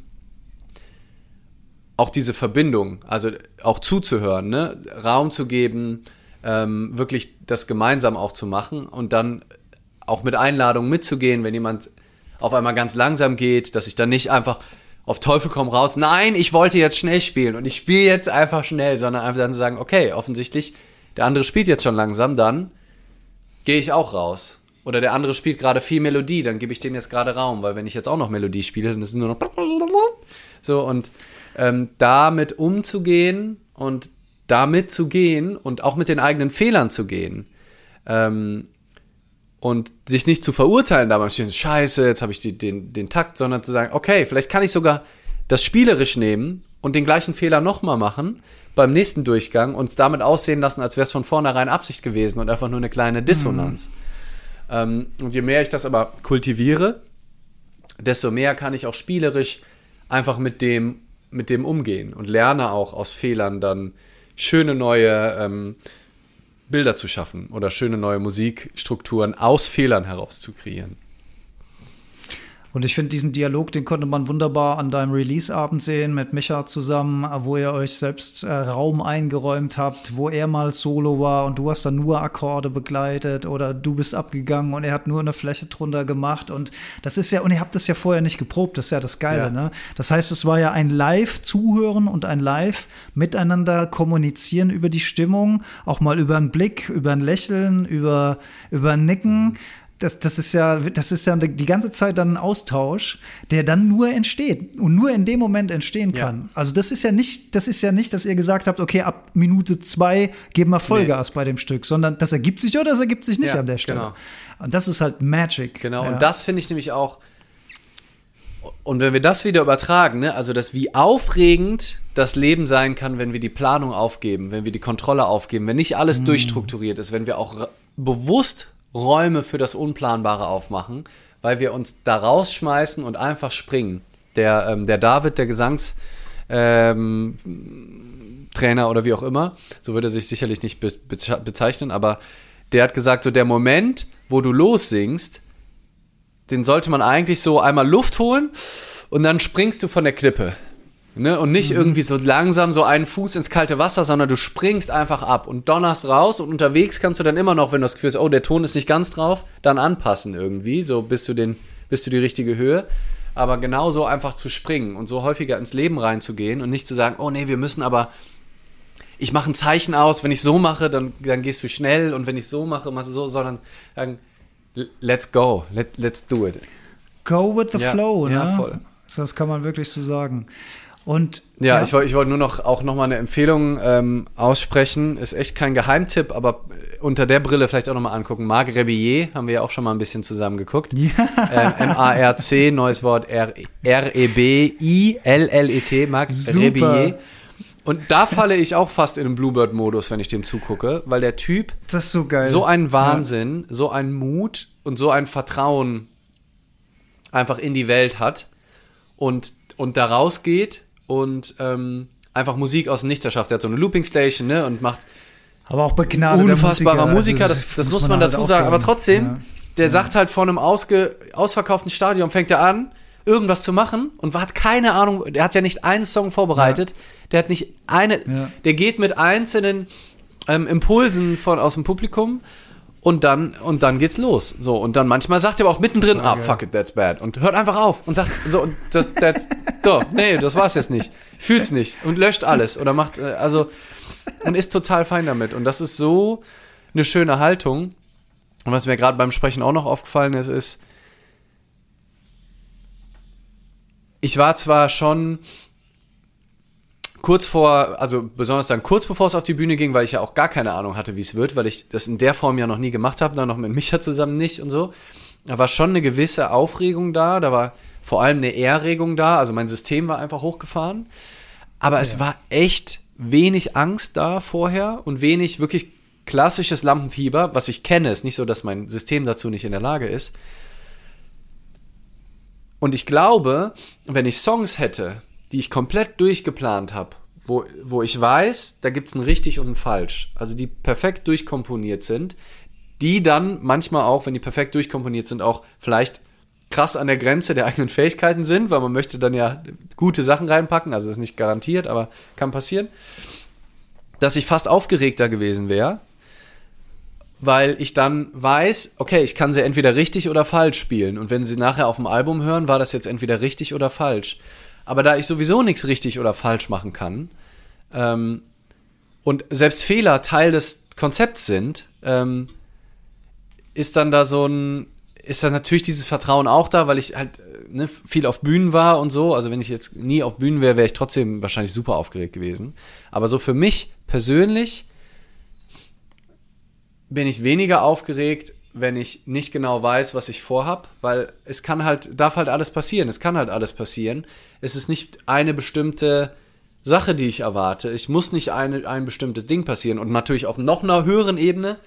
auch diese Verbindung, also auch zuzuhören, ne? Raum zu geben, ähm, wirklich das gemeinsam auch zu machen und dann auch mit Einladung mitzugehen, wenn jemand auf einmal ganz langsam geht, dass ich dann nicht einfach auf Teufel komm raus, nein, ich wollte jetzt schnell spielen und ich spiele jetzt einfach schnell, sondern einfach dann sagen, okay, offensichtlich, der andere spielt jetzt schon langsam, dann gehe ich auch raus. Oder der andere spielt gerade viel Melodie, dann gebe ich dem jetzt gerade Raum, weil wenn ich jetzt auch noch Melodie spiele, dann ist es nur noch so und ähm, damit umzugehen und damit zu gehen und auch mit den eigenen Fehlern zu gehen. Ähm, und sich nicht zu verurteilen dabei, scheiße, jetzt habe ich die, den, den Takt, sondern zu sagen, okay, vielleicht kann ich sogar das spielerisch nehmen und den gleichen Fehler nochmal machen beim nächsten Durchgang und damit aussehen lassen, als wäre es von vornherein Absicht gewesen und einfach nur eine kleine Dissonanz. Mhm. Ähm, und je mehr ich das aber kultiviere, desto mehr kann ich auch spielerisch einfach mit dem, mit dem umgehen und lerne auch aus Fehlern dann schöne neue ähm, Bilder zu schaffen oder schöne neue Musikstrukturen aus Fehlern heraus zu kreieren. Und ich finde diesen Dialog, den konnte man wunderbar an deinem Release-Abend sehen mit Micha zusammen, wo ihr euch selbst äh, Raum eingeräumt habt, wo er mal solo war und du hast dann nur Akkorde begleitet oder du bist abgegangen und er hat nur eine Fläche drunter gemacht und das ist ja, und ihr habt das ja vorher nicht geprobt, das ist ja das Geile, ja. ne? Das heißt, es war ja ein Live-Zuhören und ein Live-Miteinander kommunizieren über die Stimmung, auch mal über einen Blick, über ein Lächeln, über, über ein Nicken. Das, das ist ja, das ist ja die ganze Zeit dann ein Austausch, der dann nur entsteht und nur in dem Moment entstehen kann. Ja. Also das ist ja nicht, das ist ja nicht, dass ihr gesagt habt, okay, ab Minute zwei geben wir Vollgas nee. bei dem Stück, sondern das ergibt sich oder das ergibt sich nicht ja, an der Stelle. Genau. Und das ist halt Magic. Genau, ja. und das finde ich nämlich auch. Und wenn wir das wieder übertragen, ne, also das wie aufregend das Leben sein kann, wenn wir die Planung aufgeben, wenn wir die Kontrolle aufgeben, wenn nicht alles mm. durchstrukturiert ist, wenn wir auch bewusst Räume für das Unplanbare aufmachen, weil wir uns da rausschmeißen und einfach springen. Der, ähm, der David, der Gesangstrainer ähm, oder wie auch immer, so würde er sich sicherlich nicht be bezeichnen, aber der hat gesagt, so der Moment, wo du lossingst, den sollte man eigentlich so einmal Luft holen und dann springst du von der Klippe. Ne? Und nicht mhm. irgendwie so langsam so einen Fuß ins kalte Wasser, sondern du springst einfach ab und donnerst raus und unterwegs kannst du dann immer noch, wenn du das Gefühl hast, oh, der Ton ist nicht ganz drauf, dann anpassen irgendwie, so bis du den, bis du die richtige Höhe. Aber genauso einfach zu springen und so häufiger ins Leben reinzugehen und nicht zu sagen, oh nee, wir müssen aber, ich mache ein Zeichen aus, wenn ich so mache, dann, dann gehst du schnell und wenn ich so mache, machst du so, sondern sagen, let's go, let, let's do it. Go with the ja, flow, ne? Ja, voll. Das kann man wirklich so sagen. Und ja, ja. ich wollte ich wollte nur noch auch noch mal eine Empfehlung ähm, aussprechen. Ist echt kein Geheimtipp, aber unter der Brille vielleicht auch noch mal angucken. Marc Rebillet haben wir ja auch schon mal ein bisschen zusammen geguckt. Ja. Ähm, M-A-R-C, neues Wort R-E-B-I-L-L-E-T, Marc Rebillet. Und da falle ich auch fast in den Bluebird-Modus, wenn ich dem zugucke, weil der Typ das ist so geil. So ein Wahnsinn, ja. so ein Mut und so ein Vertrauen einfach in die Welt hat und, und da rausgeht und ähm, einfach Musik aus dem Nichts erschafft. Er hat so eine Looping Station ne, und macht aber auch begnadeter unfassbarer Musiker, also, das, das, das, muss man, man dazu halt sagen. Aber trotzdem, ja. der ja. sagt halt vor einem ausge, ausverkauften Stadion, fängt er an, irgendwas zu machen und hat keine Ahnung, der hat ja nicht einen Song vorbereitet, ja. der hat nicht eine, der geht mit einzelnen ähm, Impulsen von, aus dem Publikum und dann, und dann geht's los. So, und dann manchmal sagt er aber auch mittendrin, ah, fuck it, that's bad. Und hört einfach auf und sagt, so, das, that's, so, nee, das war's jetzt nicht. Fühlt's nicht und löscht alles oder macht, äh, also, und ist total fein damit. Und das ist so eine schöne Haltung. Und was mir gerade beim Sprechen auch noch aufgefallen ist, ist, ich war zwar schon kurz vor, also besonders dann kurz bevor es auf die Bühne ging, weil ich ja auch gar keine Ahnung hatte, wie es wird, weil ich das in der Form ja noch nie gemacht habe, dann noch mit Micha zusammen nicht und so. Da war schon eine gewisse Aufregung da, da war vor allem eine Erregung da, also mein System war einfach hochgefahren. Aber ja. es war echt wenig Angst da vorher und wenig wirklich klassisches Lampenfieber, was ich kenne. Ist nicht so, dass mein System dazu nicht in der Lage ist. Und ich glaube, wenn ich Songs hätte, die ich komplett durchgeplant habe, wo, wo ich weiß, da gibt es ein richtig und ein falsch, also die perfekt durchkomponiert sind, die dann manchmal auch, wenn die perfekt durchkomponiert sind, auch vielleicht krass an der Grenze der eigenen Fähigkeiten sind, weil man möchte dann ja gute Sachen reinpacken, also das ist nicht garantiert, aber kann passieren, dass ich fast aufgeregter gewesen wäre, weil ich dann weiß, okay, ich kann sie entweder richtig oder falsch spielen. Und wenn sie nachher auf dem Album hören, war das jetzt entweder richtig oder falsch. Aber da ich sowieso nichts richtig oder falsch machen kann ähm, und selbst Fehler Teil des Konzepts sind, ähm, ist dann da so ein, ist dann natürlich dieses Vertrauen auch da, weil ich halt ne, viel auf Bühnen war und so. Also wenn ich jetzt nie auf Bühnen wäre, wäre ich trotzdem wahrscheinlich super aufgeregt gewesen. Aber so für mich persönlich bin ich weniger aufgeregt, wenn ich nicht genau weiß, was ich vorhab, weil es kann halt, darf halt alles passieren. Es kann halt alles passieren. Es ist nicht eine bestimmte Sache, die ich erwarte. Ich muss nicht eine, ein bestimmtes Ding passieren. Und natürlich auf noch einer höheren Ebene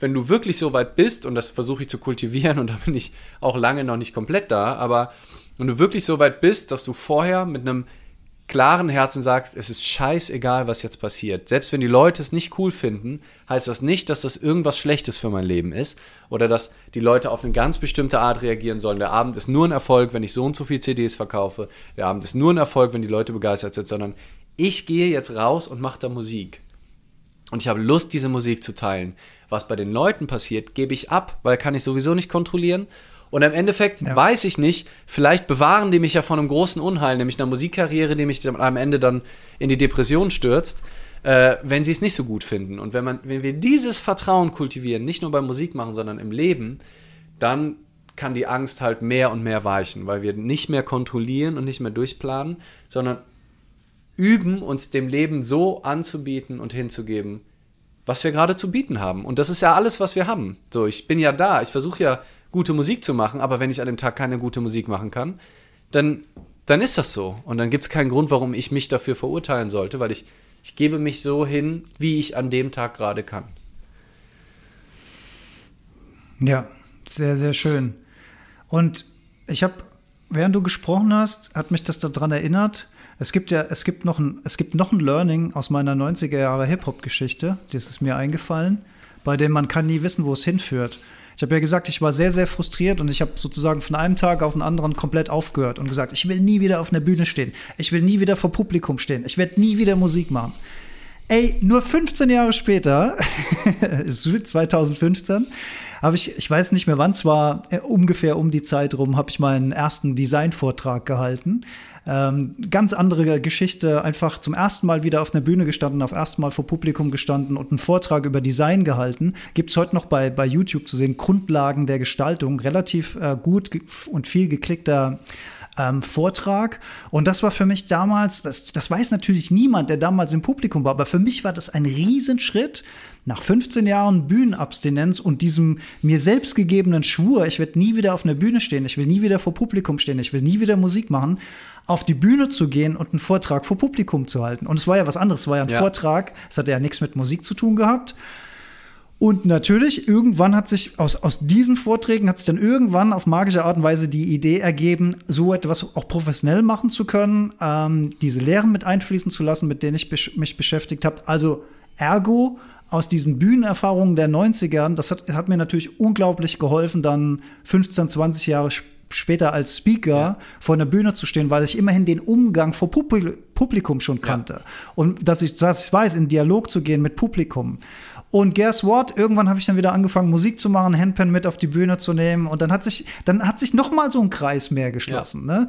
wenn du wirklich so weit bist, und das versuche ich zu kultivieren, <laughs> und da bin ich auch lange noch nicht komplett da, aber wenn du wirklich so weit bist, dass du vorher mit einem klaren Herzen sagst, es ist scheißegal, was jetzt passiert. Selbst wenn die Leute es nicht cool finden, heißt das nicht, dass das irgendwas Schlechtes für mein Leben ist oder dass die Leute auf eine ganz bestimmte Art reagieren sollen. Der Abend ist nur ein Erfolg, wenn ich so und so viel CDs verkaufe. Der Abend ist nur ein Erfolg, wenn die Leute begeistert sind, sondern ich gehe jetzt raus und mache da Musik. Und ich habe Lust, diese Musik zu teilen was bei den Leuten passiert, gebe ich ab, weil kann ich sowieso nicht kontrollieren. Und im Endeffekt ja. weiß ich nicht, vielleicht bewahren die mich ja von einem großen Unheil, nämlich einer Musikkarriere, die mich am Ende dann in die Depression stürzt, äh, wenn sie es nicht so gut finden. Und wenn, man, wenn wir dieses Vertrauen kultivieren, nicht nur beim Musik machen, sondern im Leben, dann kann die Angst halt mehr und mehr weichen, weil wir nicht mehr kontrollieren und nicht mehr durchplanen, sondern üben, uns dem Leben so anzubieten und hinzugeben, was wir gerade zu bieten haben. Und das ist ja alles, was wir haben. So, ich bin ja da, ich versuche ja gute Musik zu machen, aber wenn ich an dem Tag keine gute Musik machen kann, dann, dann ist das so. Und dann gibt es keinen Grund, warum ich mich dafür verurteilen sollte, weil ich, ich gebe mich so hin, wie ich an dem Tag gerade kann. Ja, sehr, sehr schön. Und ich habe, während du gesprochen hast, hat mich das daran erinnert, es gibt ja, es gibt noch ein, es gibt noch ein Learning aus meiner 90er Jahre Hip-Hop-Geschichte, das ist mir eingefallen, bei dem man kann nie wissen, wo es hinführt. Ich habe ja gesagt, ich war sehr, sehr frustriert und ich habe sozusagen von einem Tag auf den anderen komplett aufgehört und gesagt, ich will nie wieder auf einer Bühne stehen. Ich will nie wieder vor Publikum stehen. Ich werde nie wieder Musik machen. Ey, nur 15 Jahre später, <laughs> 2015, habe ich, ich weiß nicht mehr wann, zwar äh, ungefähr um die Zeit rum, habe ich meinen ersten Designvortrag gehalten. Ähm, ganz andere Geschichte, einfach zum ersten Mal wieder auf einer Bühne gestanden, auf ersten Mal vor Publikum gestanden und einen Vortrag über Design gehalten. Gibt es heute noch bei, bei YouTube zu sehen, Grundlagen der Gestaltung, relativ äh, gut und viel geklickter ähm, Vortrag. Und das war für mich damals, das, das weiß natürlich niemand, der damals im Publikum war, aber für mich war das ein Riesenschritt, nach 15 Jahren Bühnenabstinenz und diesem mir selbst gegebenen Schwur, ich werde nie wieder auf einer Bühne stehen, ich will nie wieder vor Publikum stehen, ich will nie wieder Musik machen, auf die Bühne zu gehen und einen Vortrag vor Publikum zu halten. Und es war ja was anderes, es war ja ein ja. Vortrag, es hatte ja nichts mit Musik zu tun gehabt. Und natürlich, irgendwann hat sich aus, aus diesen Vorträgen hat sich dann irgendwann auf magische Art und Weise die Idee ergeben, so etwas auch professionell machen zu können, ähm, diese Lehren mit einfließen zu lassen, mit denen ich mich beschäftigt habe. Also ergo aus diesen Bühnenerfahrungen der 90ern, das hat, hat mir natürlich unglaublich geholfen, dann 15, 20 Jahre später als Speaker ja. vor einer Bühne zu stehen, weil ich immerhin den Umgang vor Publikum schon kannte. Ja. Und dass ich, dass ich weiß, in Dialog zu gehen mit Publikum. Und guess what? Irgendwann habe ich dann wieder angefangen, Musik zu machen, Handpan mit auf die Bühne zu nehmen. Und dann hat sich, dann hat sich noch mal so ein Kreis mehr geschlossen. Ja. Ne?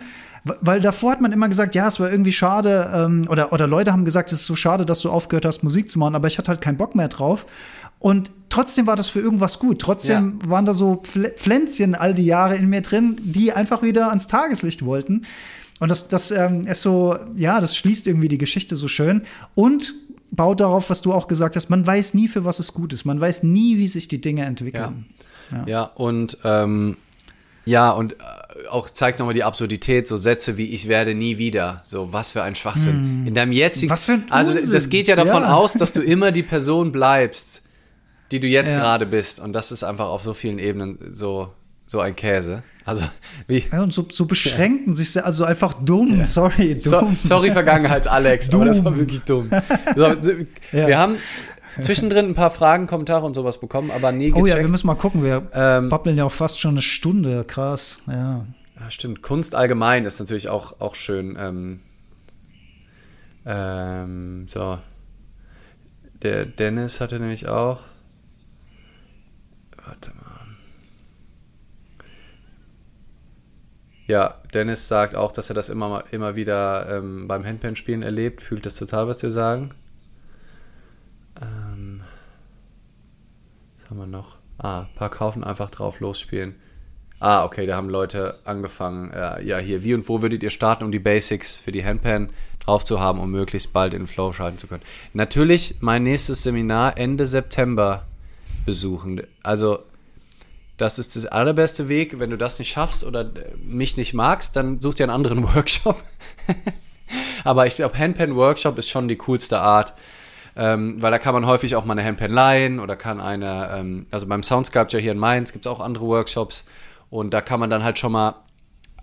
Weil davor hat man immer gesagt, ja, es war irgendwie schade, ähm, oder, oder Leute haben gesagt, es ist so schade, dass du aufgehört hast, Musik zu machen, aber ich hatte halt keinen Bock mehr drauf. Und trotzdem war das für irgendwas gut. Trotzdem ja. waren da so Pflänzchen all die Jahre in mir drin, die einfach wieder ans Tageslicht wollten. Und das, das ähm, ist so, ja, das schließt irgendwie die Geschichte so schön. Und baut darauf, was du auch gesagt hast, man weiß nie, für was es gut ist. Man weiß nie, wie sich die Dinge entwickeln. Ja, ja. ja und ähm, ja, und äh, auch zeigt nochmal die Absurdität, so Sätze wie ich werde nie wieder. So, was für ein Schwachsinn. Hm. In deinem jetzigen. Was für ein Also, das geht ja davon ja. aus, dass du immer die Person bleibst, die du jetzt gerade bist. Und das ist einfach auf so vielen Ebenen so, so ein Käse. Also wie. Ja, und so, so beschränken ja. sich sehr, also einfach dumm, ja. sorry. Dumm. So, sorry, Vergangenheits-Alex, aber das war wirklich dumm. <laughs> So, wir haben zwischendrin ein paar Fragen, Kommentare und sowas bekommen, aber nie gecheckt. Oh ja, wir müssen mal gucken. Wir ähm, babbeln ja auch fast schon eine Stunde. Krass, ja. Ja, stimmt. Kunst allgemein ist natürlich auch, auch schön. Ähm, ähm, so. Der Dennis hatte nämlich auch. Warte mal. Ja, Dennis sagt auch, dass er das immer, immer wieder ähm, beim Handpan-Spielen erlebt. Fühlt das total, was wir sagen. Ähm, was haben wir noch? Ah, ein paar kaufen einfach drauf losspielen. Ah, okay, da haben Leute angefangen. Äh, ja, hier, wie und wo würdet ihr starten, um die Basics für die Handpan drauf zu haben, um möglichst bald in den Flow schalten zu können? Natürlich mein nächstes Seminar Ende September besuchen. Also, das ist der allerbeste Weg. Wenn du das nicht schaffst oder mich nicht magst, dann such dir einen anderen <laughs> Workshop. Aber ich glaube, Handpan-Workshop ist schon die coolste Art. Ähm, weil da kann man häufig auch mal eine Handpan leihen oder kann eine, ähm, also beim Sound Sculpture hier in Mainz gibt es auch andere Workshops und da kann man dann halt schon mal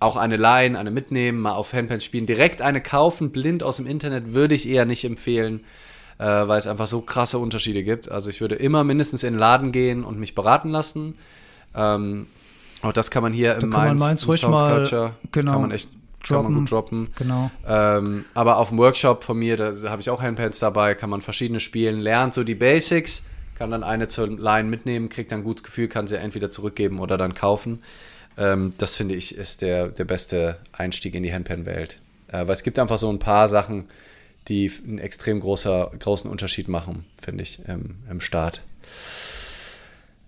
auch eine leihen, eine mitnehmen, mal auf Handpan spielen. Direkt eine kaufen, blind aus dem Internet, würde ich eher nicht empfehlen, äh, weil es einfach so krasse Unterschiede gibt. Also ich würde immer mindestens in den Laden gehen und mich beraten lassen. Ähm, auch das kann man hier da im Mainz, Mainz ruhig mal, genau, kann man echt droppen, kann man gut droppen. Genau. Ähm, aber auf dem Workshop von mir, da habe ich auch Handpads dabei, kann man verschiedene spielen, lernt so die Basics kann dann eine zur Line mitnehmen, kriegt dann ein gutes Gefühl, kann sie entweder zurückgeben oder dann kaufen. Ähm, das finde ich ist der, der beste Einstieg in die Handpan-Welt. Äh, weil es gibt einfach so ein paar Sachen, die einen extrem großer, großen Unterschied machen, finde ich, ähm, im Start.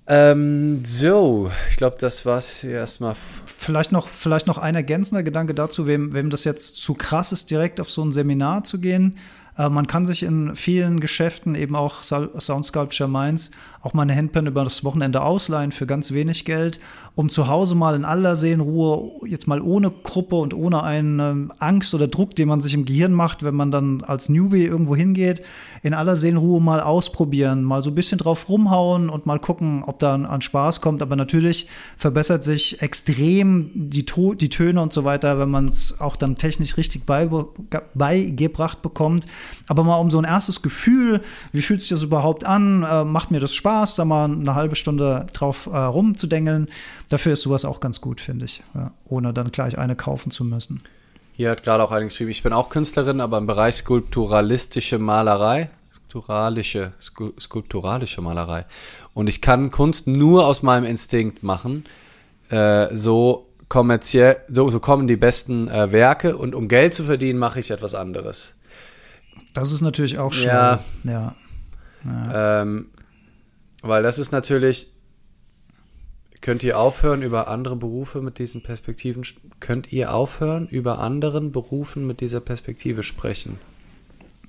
Ähm, so, ich glaube, das war's erstmal. Vielleicht noch, vielleicht noch ein ergänzender Gedanke dazu, wem, wem das jetzt zu krass ist, direkt auf so ein Seminar zu gehen. Äh, man kann sich in vielen Geschäften, eben auch Sound Sculpture Mainz, auch mal eine Handpan über das Wochenende ausleihen für ganz wenig Geld, um zu Hause mal in aller Seelenruhe, jetzt mal ohne Gruppe und ohne einen Angst oder Druck, den man sich im Gehirn macht, wenn man dann als Newbie irgendwo hingeht, in aller Seelenruhe mal ausprobieren, mal so ein bisschen drauf rumhauen und mal gucken, ob da an Spaß kommt. Aber natürlich verbessert sich extrem die, to die Töne und so weiter, wenn man es auch dann technisch richtig beigebracht bekommt. Aber mal um so ein erstes Gefühl, wie fühlt sich das überhaupt an? Äh, macht mir das Spaß, da mal eine halbe Stunde drauf äh, rumzudengeln? Dafür ist sowas auch ganz gut, finde ich, ja, ohne dann gleich eine kaufen zu müssen. Hier hat gerade auch eine geschrieben, ich bin auch Künstlerin, aber im Bereich skulpturalistische Malerei. Skulpturalische, skulpturalische Malerei. Und ich kann Kunst nur aus meinem Instinkt machen. Äh, so kommerziell, so, so kommen die besten äh, Werke und um Geld zu verdienen, mache ich etwas anderes. Das ist natürlich auch schön. Ja. ja. ja. Ähm, weil das ist natürlich, Könnt ihr aufhören, über andere Berufe mit diesen Perspektiven, könnt ihr aufhören, über anderen Berufen mit dieser Perspektive sprechen?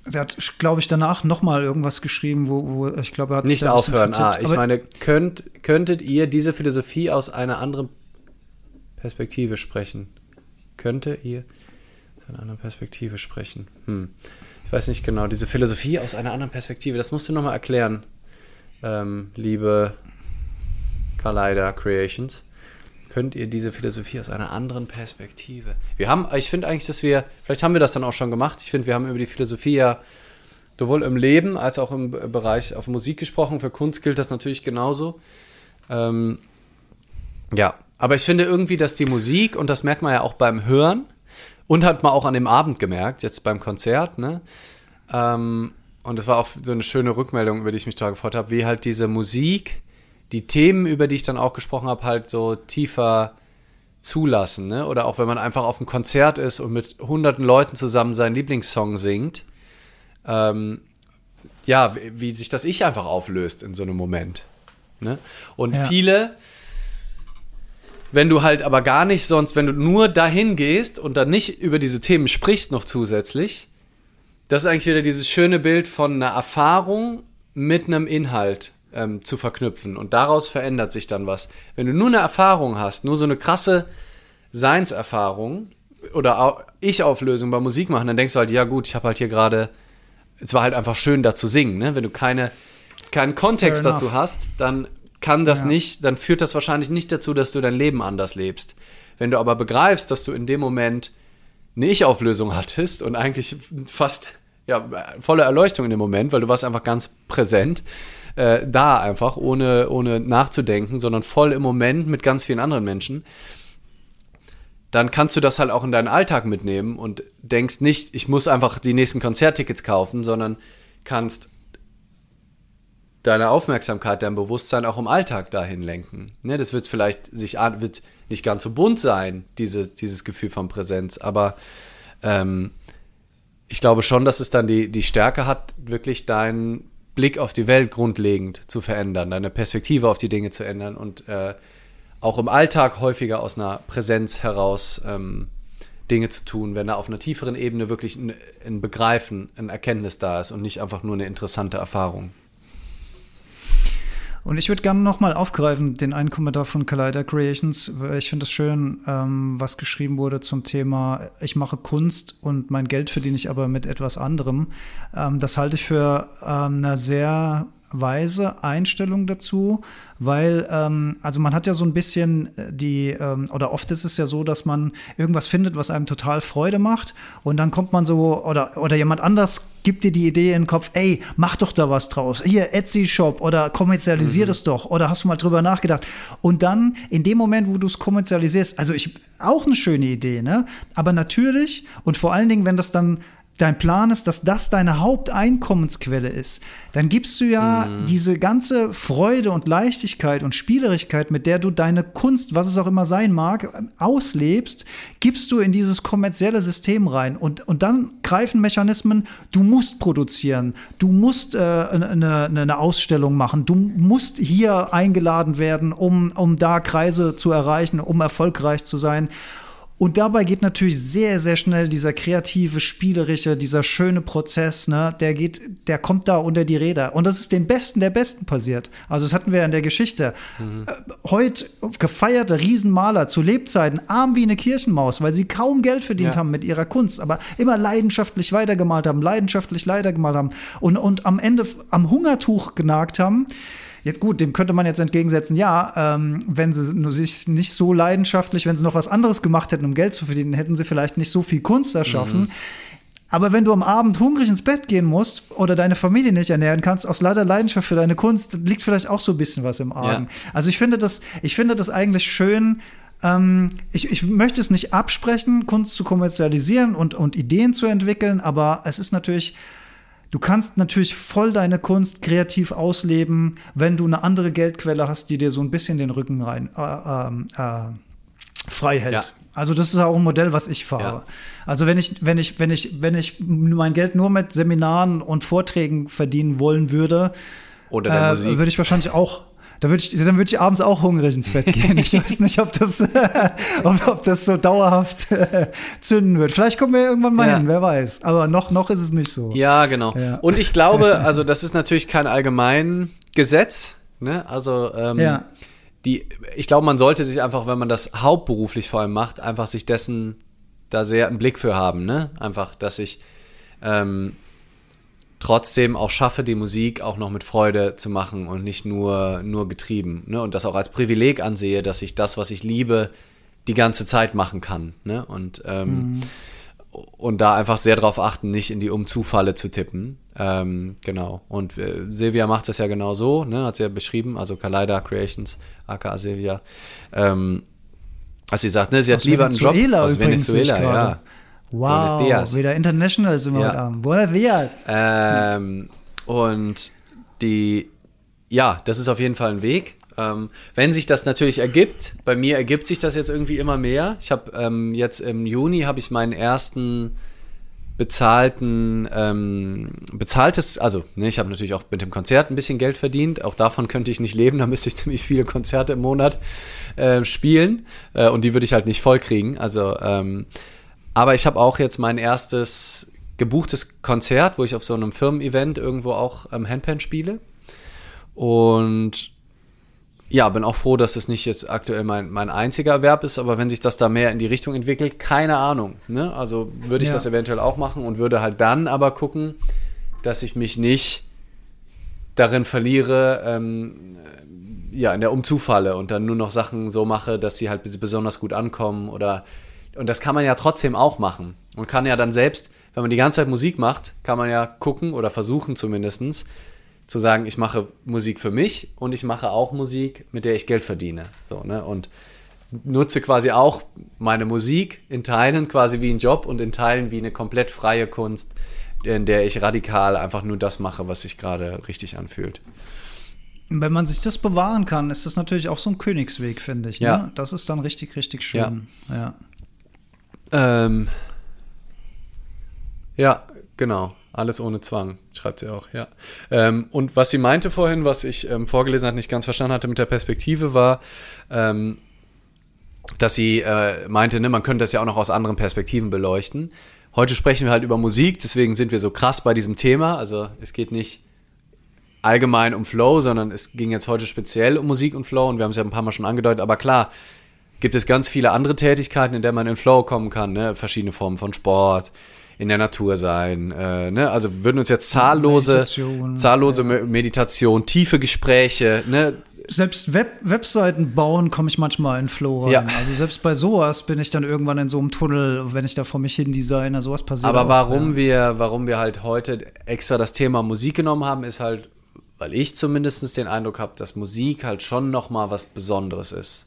Sie hat, glaube ich, danach nochmal irgendwas geschrieben, wo, wo ich glaube, er hat Nicht aufhören, ah, ich meine, könnt, könntet ihr diese Philosophie aus einer anderen Perspektive sprechen? Könnte ihr aus einer anderen Perspektive sprechen? Hm. Ich weiß nicht genau, diese Philosophie aus einer anderen Perspektive, das musst du nochmal erklären, ähm, liebe Collider Creations, könnt ihr diese Philosophie aus einer anderen Perspektive. Wir haben, ich finde eigentlich, dass wir, vielleicht haben wir das dann auch schon gemacht. Ich finde, wir haben über die Philosophie ja sowohl im Leben als auch im Bereich auf Musik gesprochen. Für Kunst gilt das natürlich genauso. Ähm, ja, aber ich finde irgendwie, dass die Musik, und das merkt man ja auch beim Hören, und hat man auch an dem Abend gemerkt, jetzt beim Konzert, ne? Ähm, und das war auch so eine schöne Rückmeldung, über die ich mich da gefreut habe, wie halt diese Musik die Themen, über die ich dann auch gesprochen habe, halt so tiefer zulassen. Ne? Oder auch wenn man einfach auf einem Konzert ist und mit hunderten Leuten zusammen seinen Lieblingssong singt. Ähm, ja, wie, wie, sich das Ich einfach auflöst in so einem Moment. Ne? Und ja. viele, wenn du halt aber gar nicht sonst, wenn du nur dahin gehst und dann nicht über diese Themen sprichst noch zusätzlich, das ist eigentlich wieder dieses schöne Bild von einer Erfahrung mit einem Inhalt ähm, zu verknüpfen. Und daraus verändert sich dann was. Wenn du nur eine Erfahrung hast, nur so eine krasse Seinserfahrung oder Ich-Auflösung beim Musik machen, dann denkst du halt, ja gut, ich habe halt hier gerade, es war halt einfach schön da zu singen. Ne? Wenn du keine, keinen Kontext dazu hast, dann kann das Ja. nicht, dann führt das wahrscheinlich nicht dazu, dass du dein Leben anders lebst. Wenn du aber begreifst, dass du in dem Moment eine Ich-Auflösung hattest und eigentlich fast ja, volle Erleuchtung in dem Moment, weil du warst einfach ganz präsent, äh, da einfach, ohne, ohne nachzudenken, sondern voll im Moment mit ganz vielen anderen Menschen, dann kannst du das halt auch in deinen Alltag mitnehmen und denkst nicht, ich muss einfach die nächsten Konzerttickets kaufen, sondern kannst deine Aufmerksamkeit, dein Bewusstsein auch im Alltag dahin lenken. Ne, das wird vielleicht sich wird nicht ganz so bunt sein, diese, dieses Gefühl von Präsenz, aber ähm, ich glaube schon, dass es dann die, die Stärke hat, wirklich deinen Blick auf die Welt grundlegend zu verändern, deine Perspektive auf die Dinge zu ändern und äh, auch im Alltag häufiger aus einer Präsenz heraus ähm, Dinge zu tun, wenn da auf einer tieferen Ebene wirklich ein, ein Begreifen, ein Erkenntnis da ist und nicht einfach nur eine interessante Erfahrung. Und ich würde gerne nochmal aufgreifen, den einen Kommentar von Collider Creations. Ich finde es schön, ähm, was geschrieben wurde zum Thema, ich mache Kunst und mein Geld verdiene ich aber mit etwas anderem. Ähm, das halte ich für ähm, eine sehr weise Einstellung dazu, weil ähm, also man hat ja so ein bisschen die ähm, oder oft ist es ja so, dass man irgendwas findet, was einem total Freude macht und dann kommt man so oder oder jemand anders gibt dir die Idee in den Kopf, ey, mach doch da was draus. Hier Etsy Shop oder kommerzialisier das doch oder hast du mal drüber nachgedacht? Und dann in dem Moment, wo du es kommerzialisierst, also ich auch eine schöne Idee, ne? Aber natürlich und vor allen Dingen, wenn das dann dein Plan ist, dass das deine Haupteinkommensquelle ist, dann gibst du ja diese ganze Freude und Leichtigkeit und Spielerigkeit, mit der du deine Kunst, was es auch immer sein mag, auslebst, gibst du in dieses kommerzielle System rein. Und, und dann greifen Mechanismen, du musst produzieren, du musst äh, eine, eine Ausstellung machen, du musst hier eingeladen werden, um, um da Kreise zu erreichen, um erfolgreich zu sein. Und dabei geht natürlich sehr, sehr schnell dieser kreative, spielerische, dieser schöne Prozess, ne, der geht, der kommt da unter die Räder. Und das ist den Besten der Besten passiert. Also das hatten wir ja in der Geschichte. Äh, heute gefeierte Riesenmaler zu Lebzeiten, arm wie eine Kirchenmaus, weil sie kaum Geld verdient Ja. haben mit ihrer Kunst, aber immer leidenschaftlich weitergemalt haben, leidenschaftlich weitergemalt haben und, und am Ende am Hungertuch genagt haben. Jetzt gut, dem könnte man jetzt entgegensetzen, ja, ähm, wenn sie nur sich nicht so leidenschaftlich, wenn sie noch was anderes gemacht hätten, um Geld zu verdienen, hätten sie vielleicht nicht so viel Kunst erschaffen. Aber wenn du am Abend hungrig ins Bett gehen musst oder deine Familie nicht ernähren kannst, aus lauter Leidenschaft für deine Kunst, liegt vielleicht auch so ein bisschen was im Argen. Also ich finde das, ich finde das eigentlich schön. Ähm, ich, ich möchte es nicht absprechen, Kunst zu kommerzialisieren und, und Ideen zu entwickeln, aber es ist natürlich, Du kannst natürlich voll deine Kunst kreativ ausleben, wenn du eine andere Geldquelle hast, die dir so ein bisschen den Rücken rein äh, ähm, äh, frei hält. Ja. Also das ist auch ein Modell, was ich fahre. Ja. Also wenn ich, wenn ich, wenn ich, wenn ich mein Geld nur mit Seminaren und Vorträgen verdienen wollen würde, äh, würde ich wahrscheinlich auch. Da würde ich, dann würde ich abends auch hungrig ins Bett gehen. Ich weiß nicht, ob das, <laughs> ob, ob das so dauerhaft äh, zünden wird. Vielleicht kommen wir irgendwann mal Ja. hin, wer weiß. Aber noch, noch ist es nicht so. Ja, genau. Ja. Und ich glaube, <laughs> also das ist natürlich kein Allgemeingesetz. Ne? Also ähm, Ja. die, ich glaube, man sollte sich einfach, wenn man das hauptberuflich vor allem macht, einfach sich dessen da sehr einen Blick für haben. Ne? Einfach, dass ich ähm, trotzdem auch schaffe, die Musik auch noch mit Freude zu machen und nicht nur, nur getrieben. Ne? Und das auch als Privileg ansehe, dass ich das, was ich liebe, die ganze Zeit machen kann. Ne? Und, ähm, und da einfach sehr darauf achten, nicht in die Umzufalle zu tippen. Ähm, genau. Und äh, Silvia macht das ja genau so, ne? hat sie ja beschrieben, also Kaleida Creations, aka Silvia. Ähm, als sie sagt, ne, sie hat Aus lieber einen Job Venezuela aus übrigens, Venezuela, ja. Wow, Buenos dias. wieder international sind wir Ja. heute Abend. Buenos dias. Ähm, und die, ja, das ist auf jeden Fall ein Weg. Ähm, wenn sich das natürlich ergibt, bei mir ergibt sich das jetzt irgendwie immer mehr. Ich habe ähm, jetzt im Juni habe ich meinen ersten bezahlten, ähm, bezahltes, also ne, ich habe natürlich auch mit dem Konzert ein bisschen Geld verdient. Auch davon könnte ich nicht leben. Da müsste ich <laughs> ziemlich viele Konzerte im Monat äh, spielen äh, und die würde ich halt nicht voll kriegen. Also, ähm, aber ich habe auch jetzt mein erstes gebuchtes Konzert, wo ich auf so einem Firmen-Event irgendwo auch ähm, Handpan spiele. Und ja, bin auch froh, dass es nicht jetzt aktuell mein, mein einziger Erwerb ist, aber wenn sich das da mehr in die Richtung entwickelt, keine Ahnung. Ne? Also würde ich Ja. das eventuell auch machen und würde halt dann aber gucken, dass ich mich nicht darin verliere, ähm, ja, in der Umzufalle und dann nur noch Sachen so mache, dass sie halt besonders gut ankommen oder und das kann man ja trotzdem auch machen. Man kann ja dann selbst, wenn man die ganze Zeit Musik macht, kann man ja gucken oder versuchen zumindestens zu sagen, ich mache Musik für mich und ich mache auch Musik, mit der ich Geld verdiene. So, ne? Und nutze quasi auch meine Musik in Teilen quasi wie ein Job und in Teilen wie eine komplett freie Kunst, in der ich radikal einfach nur das mache, was sich gerade richtig anfühlt. Wenn man sich das bewahren kann, ist das natürlich auch so ein Königsweg, finde ich. Ne? Ja. Das ist dann richtig, richtig schön. Ja. Ja, ähm, ja genau. Alles ohne Zwang, schreibt sie auch, ja. Ähm, und was sie meinte vorhin, was ich ähm, vorgelesen hatte, nicht ganz verstanden hatte mit der Perspektive, war, ähm, dass sie äh, meinte, ne, man könnte das ja auch noch aus anderen Perspektiven beleuchten. Heute sprechen wir halt über Musik, deswegen sind wir so krass bei diesem Thema. Also es geht nicht allgemein um Flow, sondern es ging jetzt heute speziell um Musik und Flow und wir haben es ja ein paar Mal schon angedeutet. Aber klar, gibt es ganz viele andere Tätigkeiten, in denen man in Flow kommen kann, ne? verschiedene Formen von Sport, in der Natur sein. Äh, ne? Also würden uns jetzt zahllose, Meditation, zahllose ja. Meditation, tiefe Gespräche, ne? selbst Web Webseiten bauen, komme ich manchmal in Flow rein. Ja. Also selbst bei sowas bin ich dann irgendwann in so einem Tunnel, wenn ich da vor mich hin designe, sowas passiert. Aber auch, warum ja. wir, warum wir halt heute extra das Thema Musik genommen haben, ist halt, weil ich zumindest den Eindruck habe, dass Musik halt schon nochmal was Besonderes ist.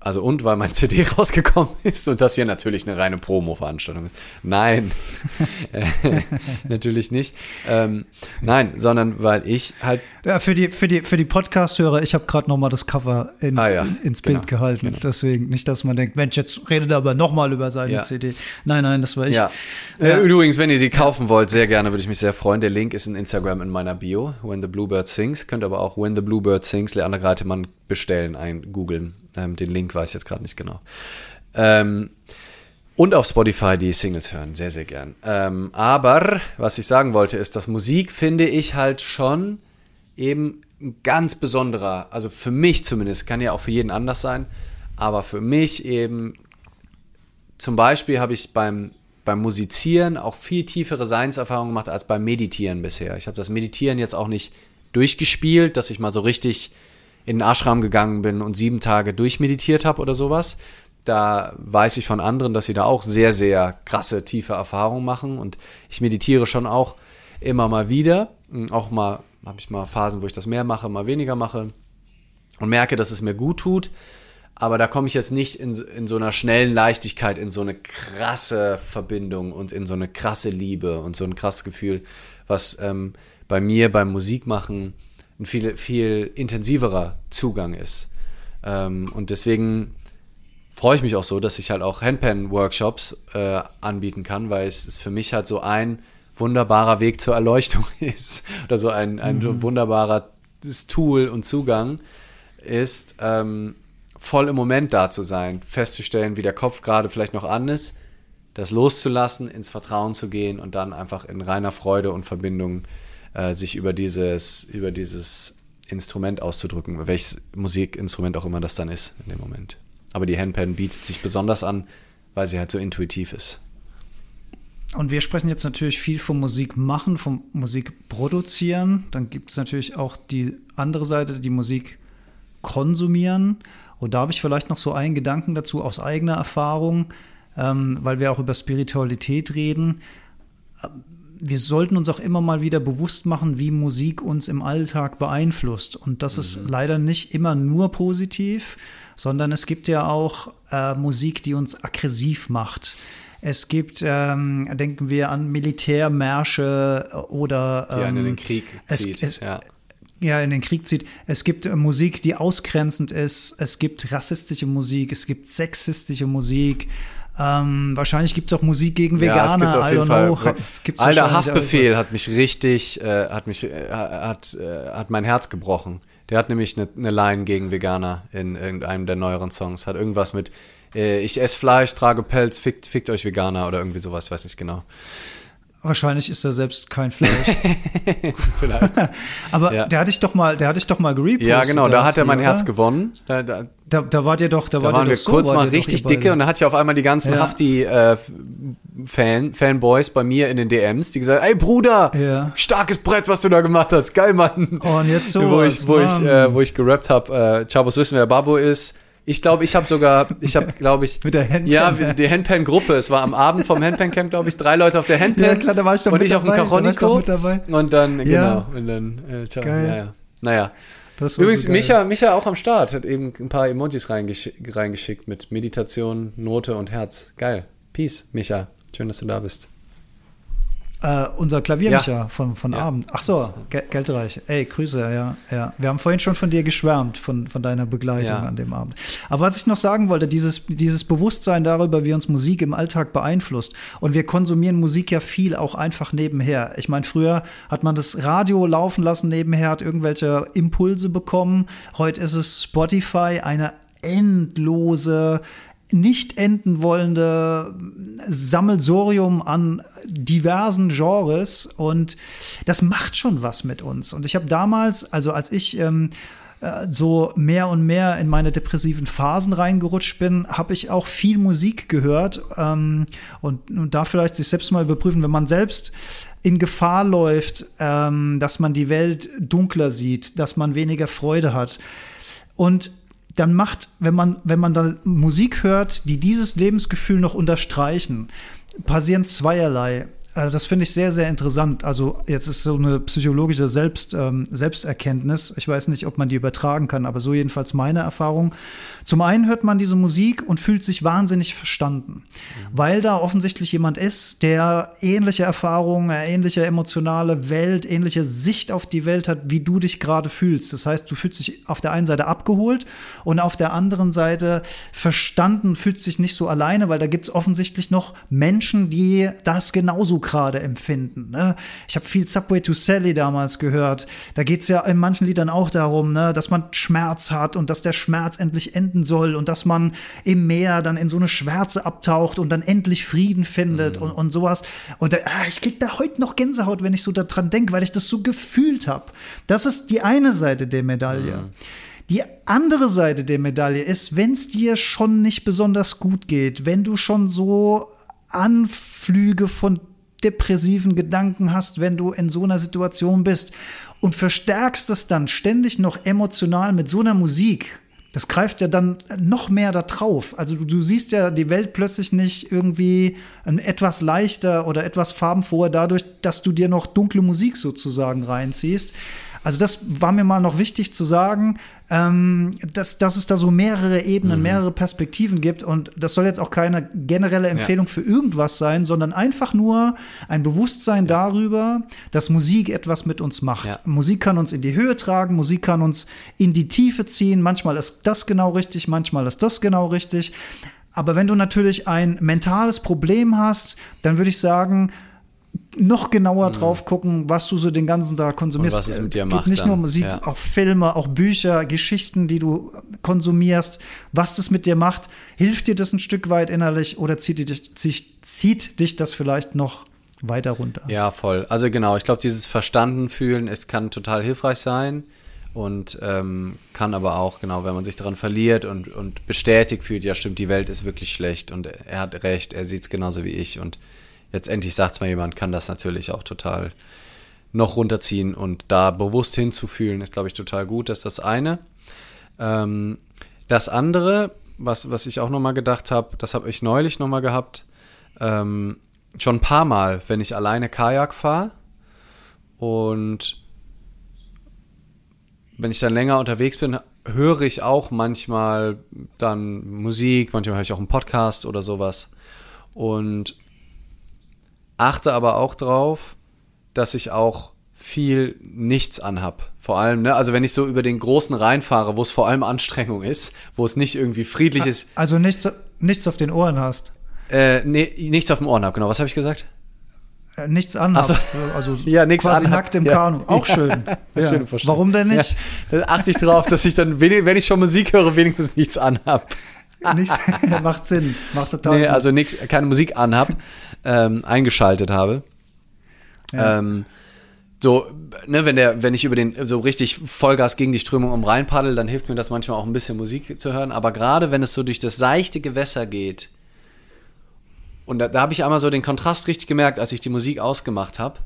Also und weil mein <laughs> CD rausgekommen ist und das hier natürlich eine reine Promo-Veranstaltung ist. Nein, <laughs> natürlich nicht. Ähm, nein, sondern weil ich halt. Ja, für die, für die, für die Podcast-Hörer, ich habe gerade nochmal das Cover ins, ah, ja, ins Bild genau, gehalten. Genau. Deswegen nicht, dass man denkt, Mensch, jetzt redet er aber nochmal über seine ja. CD. Nein, nein, das war ich. Ja. Äh, übrigens, wenn ihr sie kaufen wollt, sehr gerne, würde ich mich sehr freuen. Der Link ist in Instagram in meiner Bio, When the Bluebird Sings. Könnt aber auch When the Bluebird Sings, Leander Greitemann bestellen, ein googeln. Ähm, den Link weiß ich jetzt gerade nicht genau. Ähm, und auf Spotify die Singles hören, sehr, sehr gern. Ähm, aber was ich sagen wollte, ist, dass Musik finde ich halt schon eben ein ganz besonderer, also für mich zumindest, kann ja auch für jeden anders sein, aber für mich eben, zum Beispiel habe ich beim, beim Musizieren auch viel tiefere Seinserfahrungen gemacht als beim Meditieren bisher. Ich habe das Meditieren jetzt auch nicht durchgespielt, dass ich mal so richtig in den Ashram gegangen bin und sieben Tage durchmeditiert habe oder sowas. Da weiß ich von anderen, dass sie da auch sehr, sehr krasse, tiefe Erfahrungen machen. Und ich meditiere schon auch immer mal wieder. Hm, auch mal habe ich mal Phasen, wo ich das mehr mache, mal weniger mache. Und merke, dass es mir gut tut. Aber da komme ich jetzt nicht in, in so einer schnellen Leichtigkeit, in so eine krasse Verbindung und in so eine krasse Liebe und so ein krasses Gefühl, was ähm, bei mir beim Musikmachen ein viel, viel intensiverer Zugang ist. Ähm, und deswegen freue ich mich auch so, dass ich halt auch Handpan-Workshops äh, anbieten kann, weil es ist für mich halt so ein wunderbarer Weg zur Erleuchtung <laughs> ist oder so ein, ein mhm. wunderbarer Tool und Zugang ist, ähm, voll im Moment da zu sein, festzustellen, wie der Kopf gerade vielleicht noch an ist, das loszulassen, ins Vertrauen zu gehen und dann einfach in reiner Freude und Verbindung äh, sich über dieses, über dieses Instrument auszudrücken, welches Musikinstrument auch immer das dann ist in dem Moment. Aber die Handpan bietet sich besonders an, weil sie halt so intuitiv ist. Und wir sprechen jetzt natürlich viel vom Musik machen, vom Musik produzieren. Dann gibt es natürlich auch die andere Seite, die Musik konsumieren. Und da habe ich vielleicht noch so einen Gedanken dazu aus eigener Erfahrung, ähm, weil wir auch über Spiritualität reden wir sollten uns auch immer mal wieder bewusst machen, wie Musik uns im Alltag beeinflusst. Und das mhm. ist leider nicht immer nur positiv, sondern es gibt ja auch äh, Musik, die uns aggressiv macht. Es gibt, ähm, denken wir an Militärmärsche oder ähm, die einen in den ähm, Krieg zieht. Es, es, ja. ja. in den Krieg zieht. Es gibt äh, Musik, die ausgrenzend ist. Es gibt rassistische Musik. Es gibt sexistische Musik. Ähm, wahrscheinlich gibt es auch Musik gegen Veganer. Ja, es gibt auf jeden Fall. Gibt's Alter Haftbefehl hat mich richtig, äh, hat mich, äh, hat, äh, hat mein Herz gebrochen. Der hat nämlich eine, eine Line gegen Veganer in irgendeinem der neueren Songs. Hat irgendwas mit, äh, ich esse Fleisch, trage Pelz, fickt, fickt euch Veganer oder irgendwie sowas, weiß nicht genau. Wahrscheinlich ist er selbst kein Fleisch. <laughs> Vielleicht. <laughs> Aber ja. der hatte ich doch mal, der hatte ich doch mal gerepostet. Ja, genau, da hat er mein Herz gewonnen. Da, da, da, da wart ihr doch, da, da waren wir so, kurz mal richtig dicke und da hat ja auf einmal die ganzen ja. Hafti äh, Fan, Fanboys bei mir in den DMs, die gesagt, ey Bruder, Ja. starkes Brett, was du da gemacht hast, geil, Mann. Oh, und jetzt <laughs> wo sowas, ich, wo ich, äh, wo ich gerappt habe, äh, Chabos wissen, wer Babo ist. Ich glaube, ich habe sogar, ich habe, <laughs> glaube ich, Mit der Handpan. ja, die Handpan-Gruppe. Es war am Abend vom Handpan-Camp, glaube ich, drei Leute auf der Handpan. Ja, klar, da war ich doch Und mit ich auf dem dabei, da dabei. Und dann, Ja. genau, und dann, äh, ciao. Geil. Ja, ja. Naja. Übrigens, so. Micha, Micha auch am Start, hat eben ein paar Emojis reingesch reingeschickt mit Meditation, Note und Herz. Geil. Peace, Micha. Schön, dass du da bist. Äh, unser Klaviermicher Ja. von, von Ja. Abend. Ach so, Ge Geldreich. Ey, Grüße, ja, ja. Wir haben vorhin schon von dir geschwärmt, von, von deiner Begleitung Ja. an dem Abend. Aber was ich noch sagen wollte, dieses, dieses Bewusstsein darüber, wie uns Musik im Alltag beeinflusst. Und wir konsumieren Musik ja viel auch einfach nebenher. Ich meine, früher hat man das Radio laufen lassen nebenher, hat irgendwelche Impulse bekommen. Heute ist es Spotify, eine endlose nicht enden wollende Sammelsorium an diversen Genres und das macht schon was mit uns. Und ich habe damals, also als ich ähm, äh, so mehr und mehr in meine depressiven Phasen reingerutscht bin, habe ich auch viel Musik gehört ähm, und, und da vielleicht sich selbst mal überprüfen, wenn man selbst in Gefahr läuft, ähm, dass man die Welt dunkler sieht, dass man weniger Freude hat. Und dann macht, wenn man, wenn man dann Musik hört, die dieses Lebensgefühl noch unterstreichen, passieren zweierlei. Äh, Das finde ich sehr, sehr interessant. Also jetzt ist so eine psychologische Selbst, ähm, Selbsterkenntnis. Ich weiß nicht, ob man die übertragen kann, aber so jedenfalls meine Erfahrung. Zum einen hört man diese Musik und fühlt sich wahnsinnig verstanden, weil da offensichtlich jemand ist, der ähnliche Erfahrungen, ähnliche emotionale Welt, ähnliche Sicht auf die Welt hat, wie du dich gerade fühlst. Das heißt, du fühlst dich auf der einen Seite abgeholt und auf der anderen Seite verstanden, fühlst dich nicht so alleine, weil da gibt es offensichtlich noch Menschen, die das genauso gerade empfinden. Ne? Ich habe viel Subway to Sally damals gehört. Da geht es ja in manchen Liedern auch darum, ne, dass man Schmerz hat und dass der Schmerz endlich enden soll und dass man im Meer dann in so eine Schwärze abtaucht und dann endlich Frieden findet und, und sowas. Und da, ah, ich krieg da heute noch Gänsehaut, wenn ich so daran denke, weil ich das so gefühlt habe. Das ist die eine Seite der Medaille. Die andere Seite der Medaille ist, wenn es dir schon nicht besonders gut geht, wenn du schon so Anflüge von depressiven Gedanken hast, wenn du in so einer Situation bist und verstärkst das dann ständig noch emotional mit so einer Musik. Das greift ja dann noch mehr da drauf. Also du, du siehst ja die Welt plötzlich nicht irgendwie ähm, etwas leichter oder etwas farbenfroher dadurch, dass du dir noch dunkle Musik sozusagen reinziehst. Also das war mir mal noch wichtig zu sagen, ähm, dass, dass es da so mehrere Ebenen, mehrere Perspektiven gibt. Und das soll jetzt auch keine generelle Empfehlung für irgendwas sein, sondern einfach nur ein Bewusstsein darüber, dass Musik etwas mit uns macht. Ja. Musik kann uns in die Höhe tragen, Musik kann uns in die Tiefe ziehen. Manchmal ist das genau richtig, manchmal ist das genau richtig. Aber wenn du natürlich ein mentales Problem hast, dann würde ich sagen, noch genauer drauf gucken, was du so den ganzen Tag konsumierst. Mhm. Und was es mit dir Gibt macht Nicht dann, nur Musik, ja. auch Filme, auch Bücher, Geschichten, die du konsumierst, was das mit dir macht. Hilft dir das ein Stück weit innerlich oder zieht dich, zieht, zieht dich das vielleicht noch weiter runter? Ja, voll. Also genau, ich glaube, dieses Verstanden fühlen, es kann total hilfreich sein und ähm, kann aber auch, genau, wenn man sich daran verliert und, und bestätigt fühlt, ja stimmt, die Welt ist wirklich schlecht und er hat recht, er sieht es genauso wie ich und jetzt endlich sagt es mal jemand, kann das natürlich auch total noch runterziehen und da bewusst hinzufühlen, ist, glaube ich, total gut. Das ist das eine. Ähm, das andere, was, was ich auch nochmal gedacht habe, das habe ich neulich nochmal gehabt, ähm, schon ein paar Mal, wenn ich alleine Kajak fahre und wenn ich dann länger unterwegs bin, höre ich auch manchmal dann Musik, manchmal höre ich auch einen Podcast oder sowas und achte aber auch drauf, dass ich auch viel nichts anhab. Vor allem, ne, also wenn ich so über den großen Rhein fahre, wo es vor allem Anstrengung ist, wo es nicht irgendwie friedlich ist, Also nichts, nichts auf den Ohren hast. äh, nee, nichts auf dem Ohren hab. Genau, was habe ich gesagt? Äh, Nichts anhabt. Ach Also <laughs> Ja, nichts quasi anhabt. nackt im Ja. Kanu. Auch Ja. schön. <laughs> Ja. Vorstellung. Warum denn nicht? Dann achte ich drauf, dass ich dann, wenn ich schon Musik höre, wenigstens nichts anhab. nicht <laughs> macht Sinn. Macht total Nee, Sinn. also nix, keine Musik anhab, ähm, eingeschaltet habe. Ja. Ähm, so, ne, wenn der, wenn ich über den so richtig Vollgas gegen die Strömung um Rhein paddel, dann hilft mir das manchmal auch ein bisschen Musik zu hören. Aber gerade wenn es so durch das seichte Gewässer geht und da, da habe ich einmal so den Kontrast richtig gemerkt, als ich die Musik ausgemacht habe.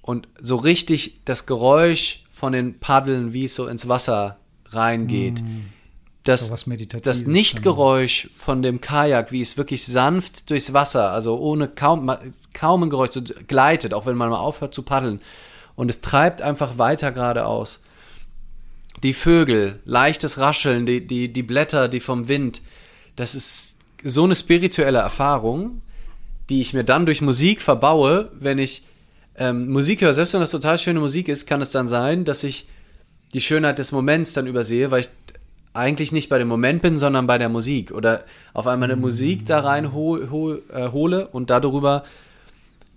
Und so richtig das Geräusch von den Paddeln, wie es so ins Wasser reingeht. Mm. Das, das. Nichtgeräusch von dem Kajak, wie es wirklich sanft durchs Wasser, also ohne kaum, kaum ein Geräusch, so gleitet, auch wenn man mal aufhört zu paddeln. Und es treibt einfach weiter geradeaus. Die Vögel, leichtes Rascheln, die, die, die Blätter, die vom Wind. Das ist so eine spirituelle Erfahrung, die ich mir dann durch Musik verbaue, wenn ich ähm, Musik höre. Selbst wenn das total schöne Musik ist, kann es dann sein, dass ich die Schönheit des Moments dann übersehe, weil ich eigentlich nicht bei dem Moment bin, sondern bei der Musik. Oder auf einmal eine Musik da rein hol, hol, äh, hole und darüber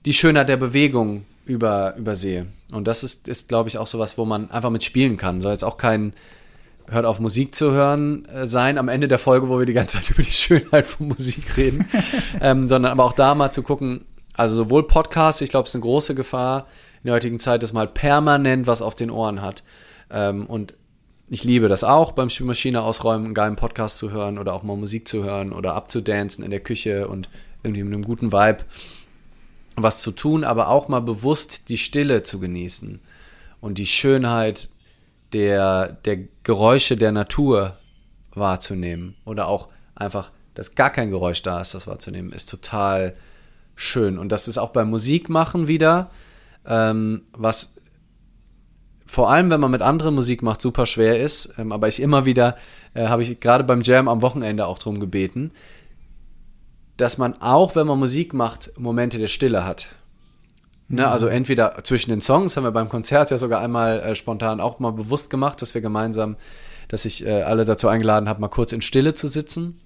die Schönheit der Bewegung über, übersehe. Und das ist, ist glaube ich, auch sowas, wo man einfach mit spielen kann. Soll jetzt auch kein Hört auf Musik zu hören äh, sein am Ende der Folge, wo wir die ganze Zeit <laughs> über die Schönheit von Musik reden, <laughs> ähm, sondern aber auch da mal zu gucken, also sowohl Podcasts, ich glaube, es ist eine große Gefahr in der heutigen Zeit, dass man halt permanent was auf den Ohren hat. Ähm, und ich liebe das auch, beim Spülmaschine ausräumen, einen geilen Podcast zu hören oder auch mal Musik zu hören oder abzudancen in der Küche und irgendwie mit einem guten Vibe was zu tun, aber auch mal bewusst die Stille zu genießen und die Schönheit der, der Geräusche der Natur wahrzunehmen oder auch einfach, dass gar kein Geräusch da ist, das wahrzunehmen, ist total schön. Und das ist auch beim Musikmachen wieder, ähm, was vor allem, wenn man mit anderen Musik macht, super schwer ist. Ähm, aber ich immer wieder, äh, habe ich gerade beim Jam am Wochenende auch drum gebeten, dass man auch, wenn man Musik macht, Momente der Stille hat. Ne, also entweder zwischen den Songs, haben wir beim Konzert ja sogar einmal äh, spontan auch mal bewusst gemacht, dass wir gemeinsam, dass ich äh, alle dazu eingeladen habe, mal kurz in Stille zu sitzen.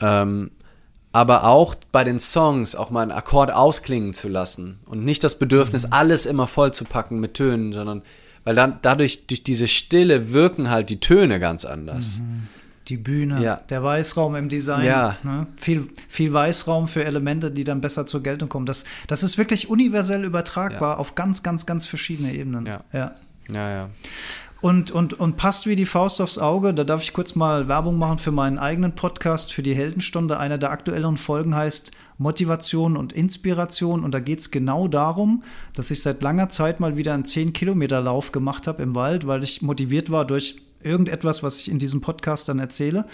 Ähm, aber auch bei den Songs auch mal einen Akkord ausklingen zu lassen und nicht das Bedürfnis, alles immer voll zu packen mit Tönen, sondern weil dann dadurch durch diese Stille wirken halt die Töne ganz anders. Die Bühne, Ja. der Weißraum im Design, Ja. ne? viel, viel Weißraum für Elemente, die dann besser zur Geltung kommen. Das, das ist wirklich universell übertragbar Ja. auf ganz, ganz, ganz verschiedene Ebenen. Ja. ja. Ja, ja. Und, und, und passt wie die Faust aufs Auge. Da darf ich kurz mal Werbung machen für meinen eigenen Podcast, für die Heldenstunde. Einer der aktuelleren Folgen heißt Motivation und Inspiration. Und da geht es genau darum, dass ich seit langer Zeit mal wieder einen 10-Kilometer-Lauf gemacht habe im Wald, weil ich motiviert war durch irgendetwas, was ich in diesem Podcast dann erzähle.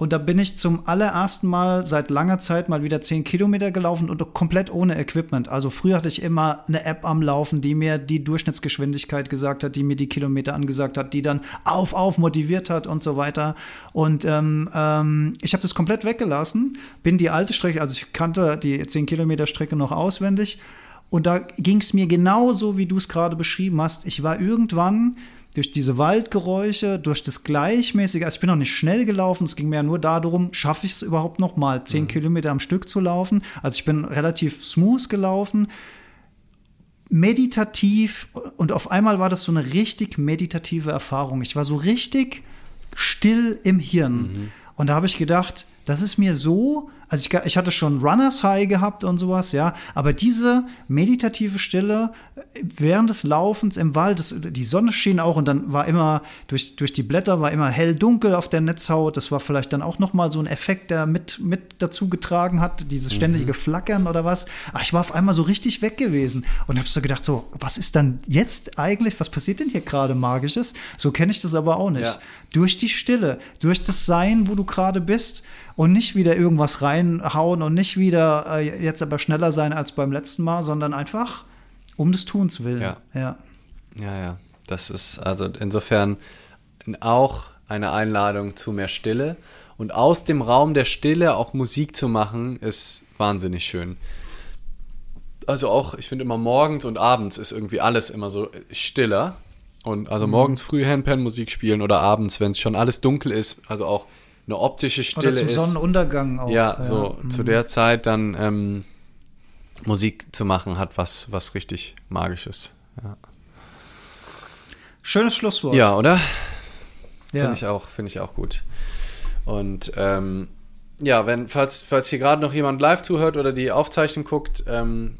Und da bin ich zum allerersten Mal seit langer Zeit mal wieder 10 Kilometer gelaufen und komplett ohne Equipment. Also früher hatte ich immer eine App am Laufen, die mir die Durchschnittsgeschwindigkeit gesagt hat, die mir die Kilometer angesagt hat, die dann auf, auf motiviert hat und so weiter. Und ähm, ähm, ich habe das komplett weggelassen, bin die alte Strecke, also ich kannte die 10 Kilometer Strecke noch auswendig. Und da ging es mir genauso, wie du es gerade beschrieben hast. Ich war irgendwann durch diese Waldgeräusche, durch das Gleichmäßige, also ich bin noch nicht schnell gelaufen, es ging mir ja nur darum, schaffe ich es überhaupt noch mal zehn Kilometer am Stück zu laufen. Also ich bin relativ smooth gelaufen, meditativ und auf einmal war das so eine richtig meditative Erfahrung. Ich war so richtig still im Hirn. Und da habe ich gedacht, das ist mir so, also ich, ich hatte schon Runners High gehabt und sowas, ja, aber diese meditative Stille während des Laufens im Wald, das, die Sonne schien auch und dann war immer, durch, durch die Blätter war immer hell dunkel auf der Netzhaut, das war vielleicht dann auch nochmal so ein Effekt, der mit, mit dazu getragen hat, dieses ständige Flackern oder was. Aber ich war auf einmal so richtig weg gewesen und habe so gedacht, so, was ist dann jetzt eigentlich, was passiert denn hier gerade Magisches? So kenne ich das aber auch nicht. Ja. Durch die Stille, durch das Sein, wo du gerade bist und nicht wieder irgendwas reinhauen und nicht wieder äh, jetzt aber schneller sein als beim letzten Mal, sondern einfach um des Tuns willen. Ja. ja. Ja, ja. Das ist also insofern auch eine Einladung zu mehr Stille. Und aus dem Raum der Stille auch Musik zu machen, ist wahnsinnig schön. Also auch, ich finde immer morgens und abends ist irgendwie alles immer so stiller. Und also morgens früh Handpan Musik spielen oder abends, wenn es schon alles dunkel ist, also auch eine optische Stille Oder zum ist. Sonnenuntergang auch. Ja, so zu der Zeit dann ähm, Musik zu machen, hat was, was richtig Magisches. Ja, Schönes Schlusswort. ja oder? Ja. Finde ich auch, finde ich auch gut. Und ähm, ja, wenn, falls, falls hier gerade noch jemand live zuhört oder die Aufzeichnung guckt, ähm,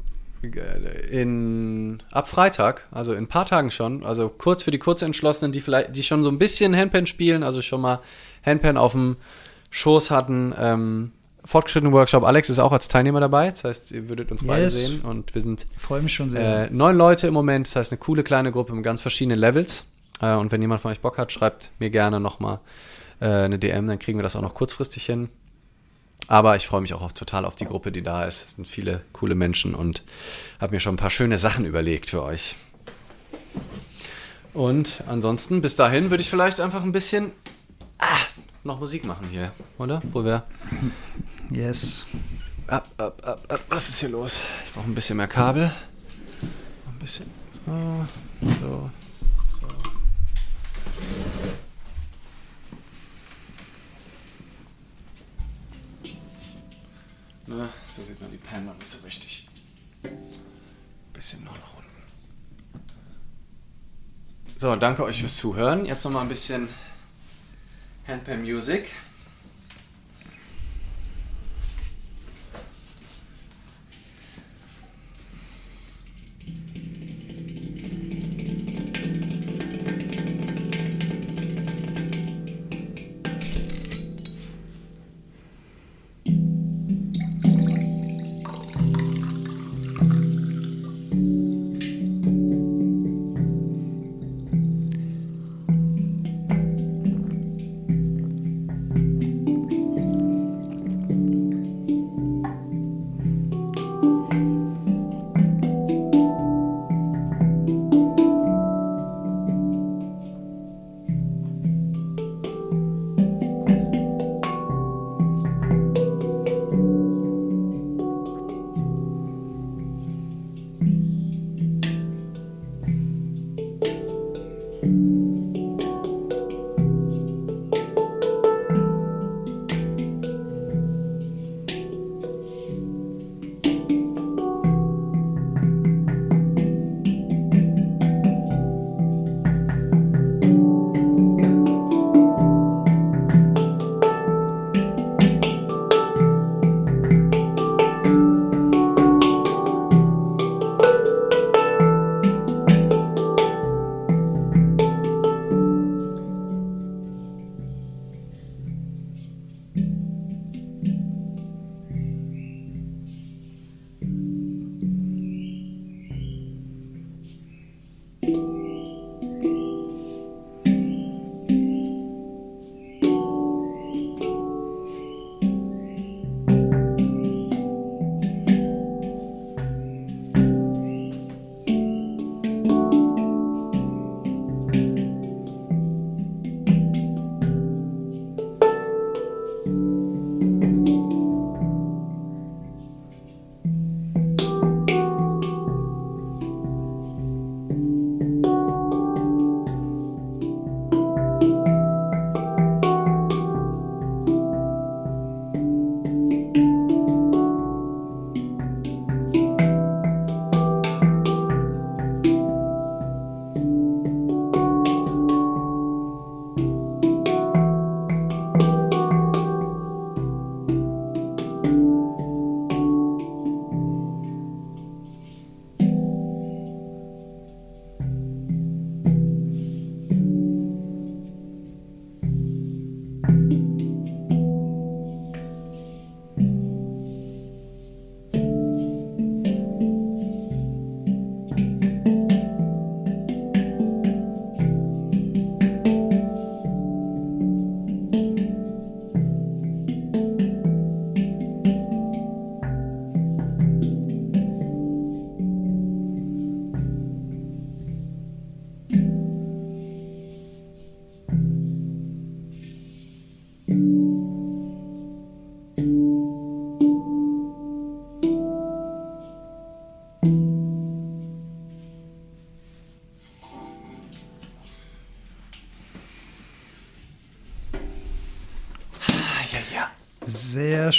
in ab Freitag, also in ein paar Tagen schon, also kurz für die Kurzentschlossenen, die vielleicht, die schon so ein bisschen Handpan spielen, also schon mal Handpan auf dem Schoß hatten, ähm, fortgeschrittenen Workshop. Alex ist auch als Teilnehmer dabei. Das heißt, ihr würdet uns beide Yes. sehen. Und wir sind Freue mich schon sehr. äh, neun Leute im Moment. Das heißt, eine coole kleine Gruppe mit ganz verschiedenen Levels. Äh, und wenn jemand von euch Bock hat, schreibt mir gerne nochmal äh, eine DM. Dann kriegen wir das auch noch kurzfristig hin. Aber ich freue mich auch total auf die Gruppe, die da ist. Es sind viele coole Menschen und habe mir schon ein paar schöne Sachen überlegt für euch. Und ansonsten, bis dahin würde ich vielleicht einfach ein bisschen noch Musik machen hier, oder? Wo wir yes. Ab, ab, ab, ab. Was ist hier los? Ich brauche ein bisschen mehr Kabel. Ein bisschen. So, so, so. Na, so sieht man die noch nicht so richtig. Bisschen noch nach unten. So, danke euch fürs Zuhören. Jetzt noch mal ein bisschen Handpan Music.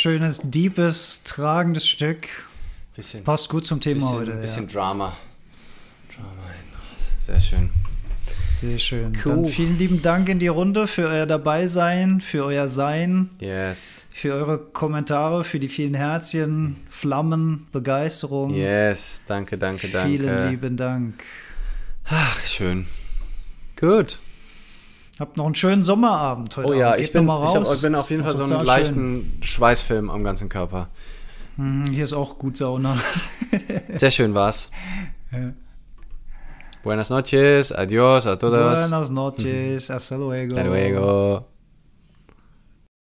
Schönes, deepes, tragendes Stück. Bisschen, Passt gut zum Thema bisschen, heute. bisschen ja. Drama. Drama Sehr schön. Sehr schön. Cool. Dann vielen lieben Dank in die Runde für euer Dabeisein, für euer Sein, Yes. für eure Kommentare, für die vielen Herzchen, Flammen, Begeisterung. Yes. Danke, danke, danke. Vielen lieben Dank. Ach, schön. Gut. Habt noch einen schönen Sommerabend heute. Oh ja, Abend. ich bin, ich, hab, raus. ich bin auf jeden Fall so einen leichten Schweißfilm am ganzen Körper. Hm, Hier ist auch gut Sauna. <laughs> Sehr schön war's. Buenas noches, adiós a todos. Buenas noches, hasta luego. Hasta luego.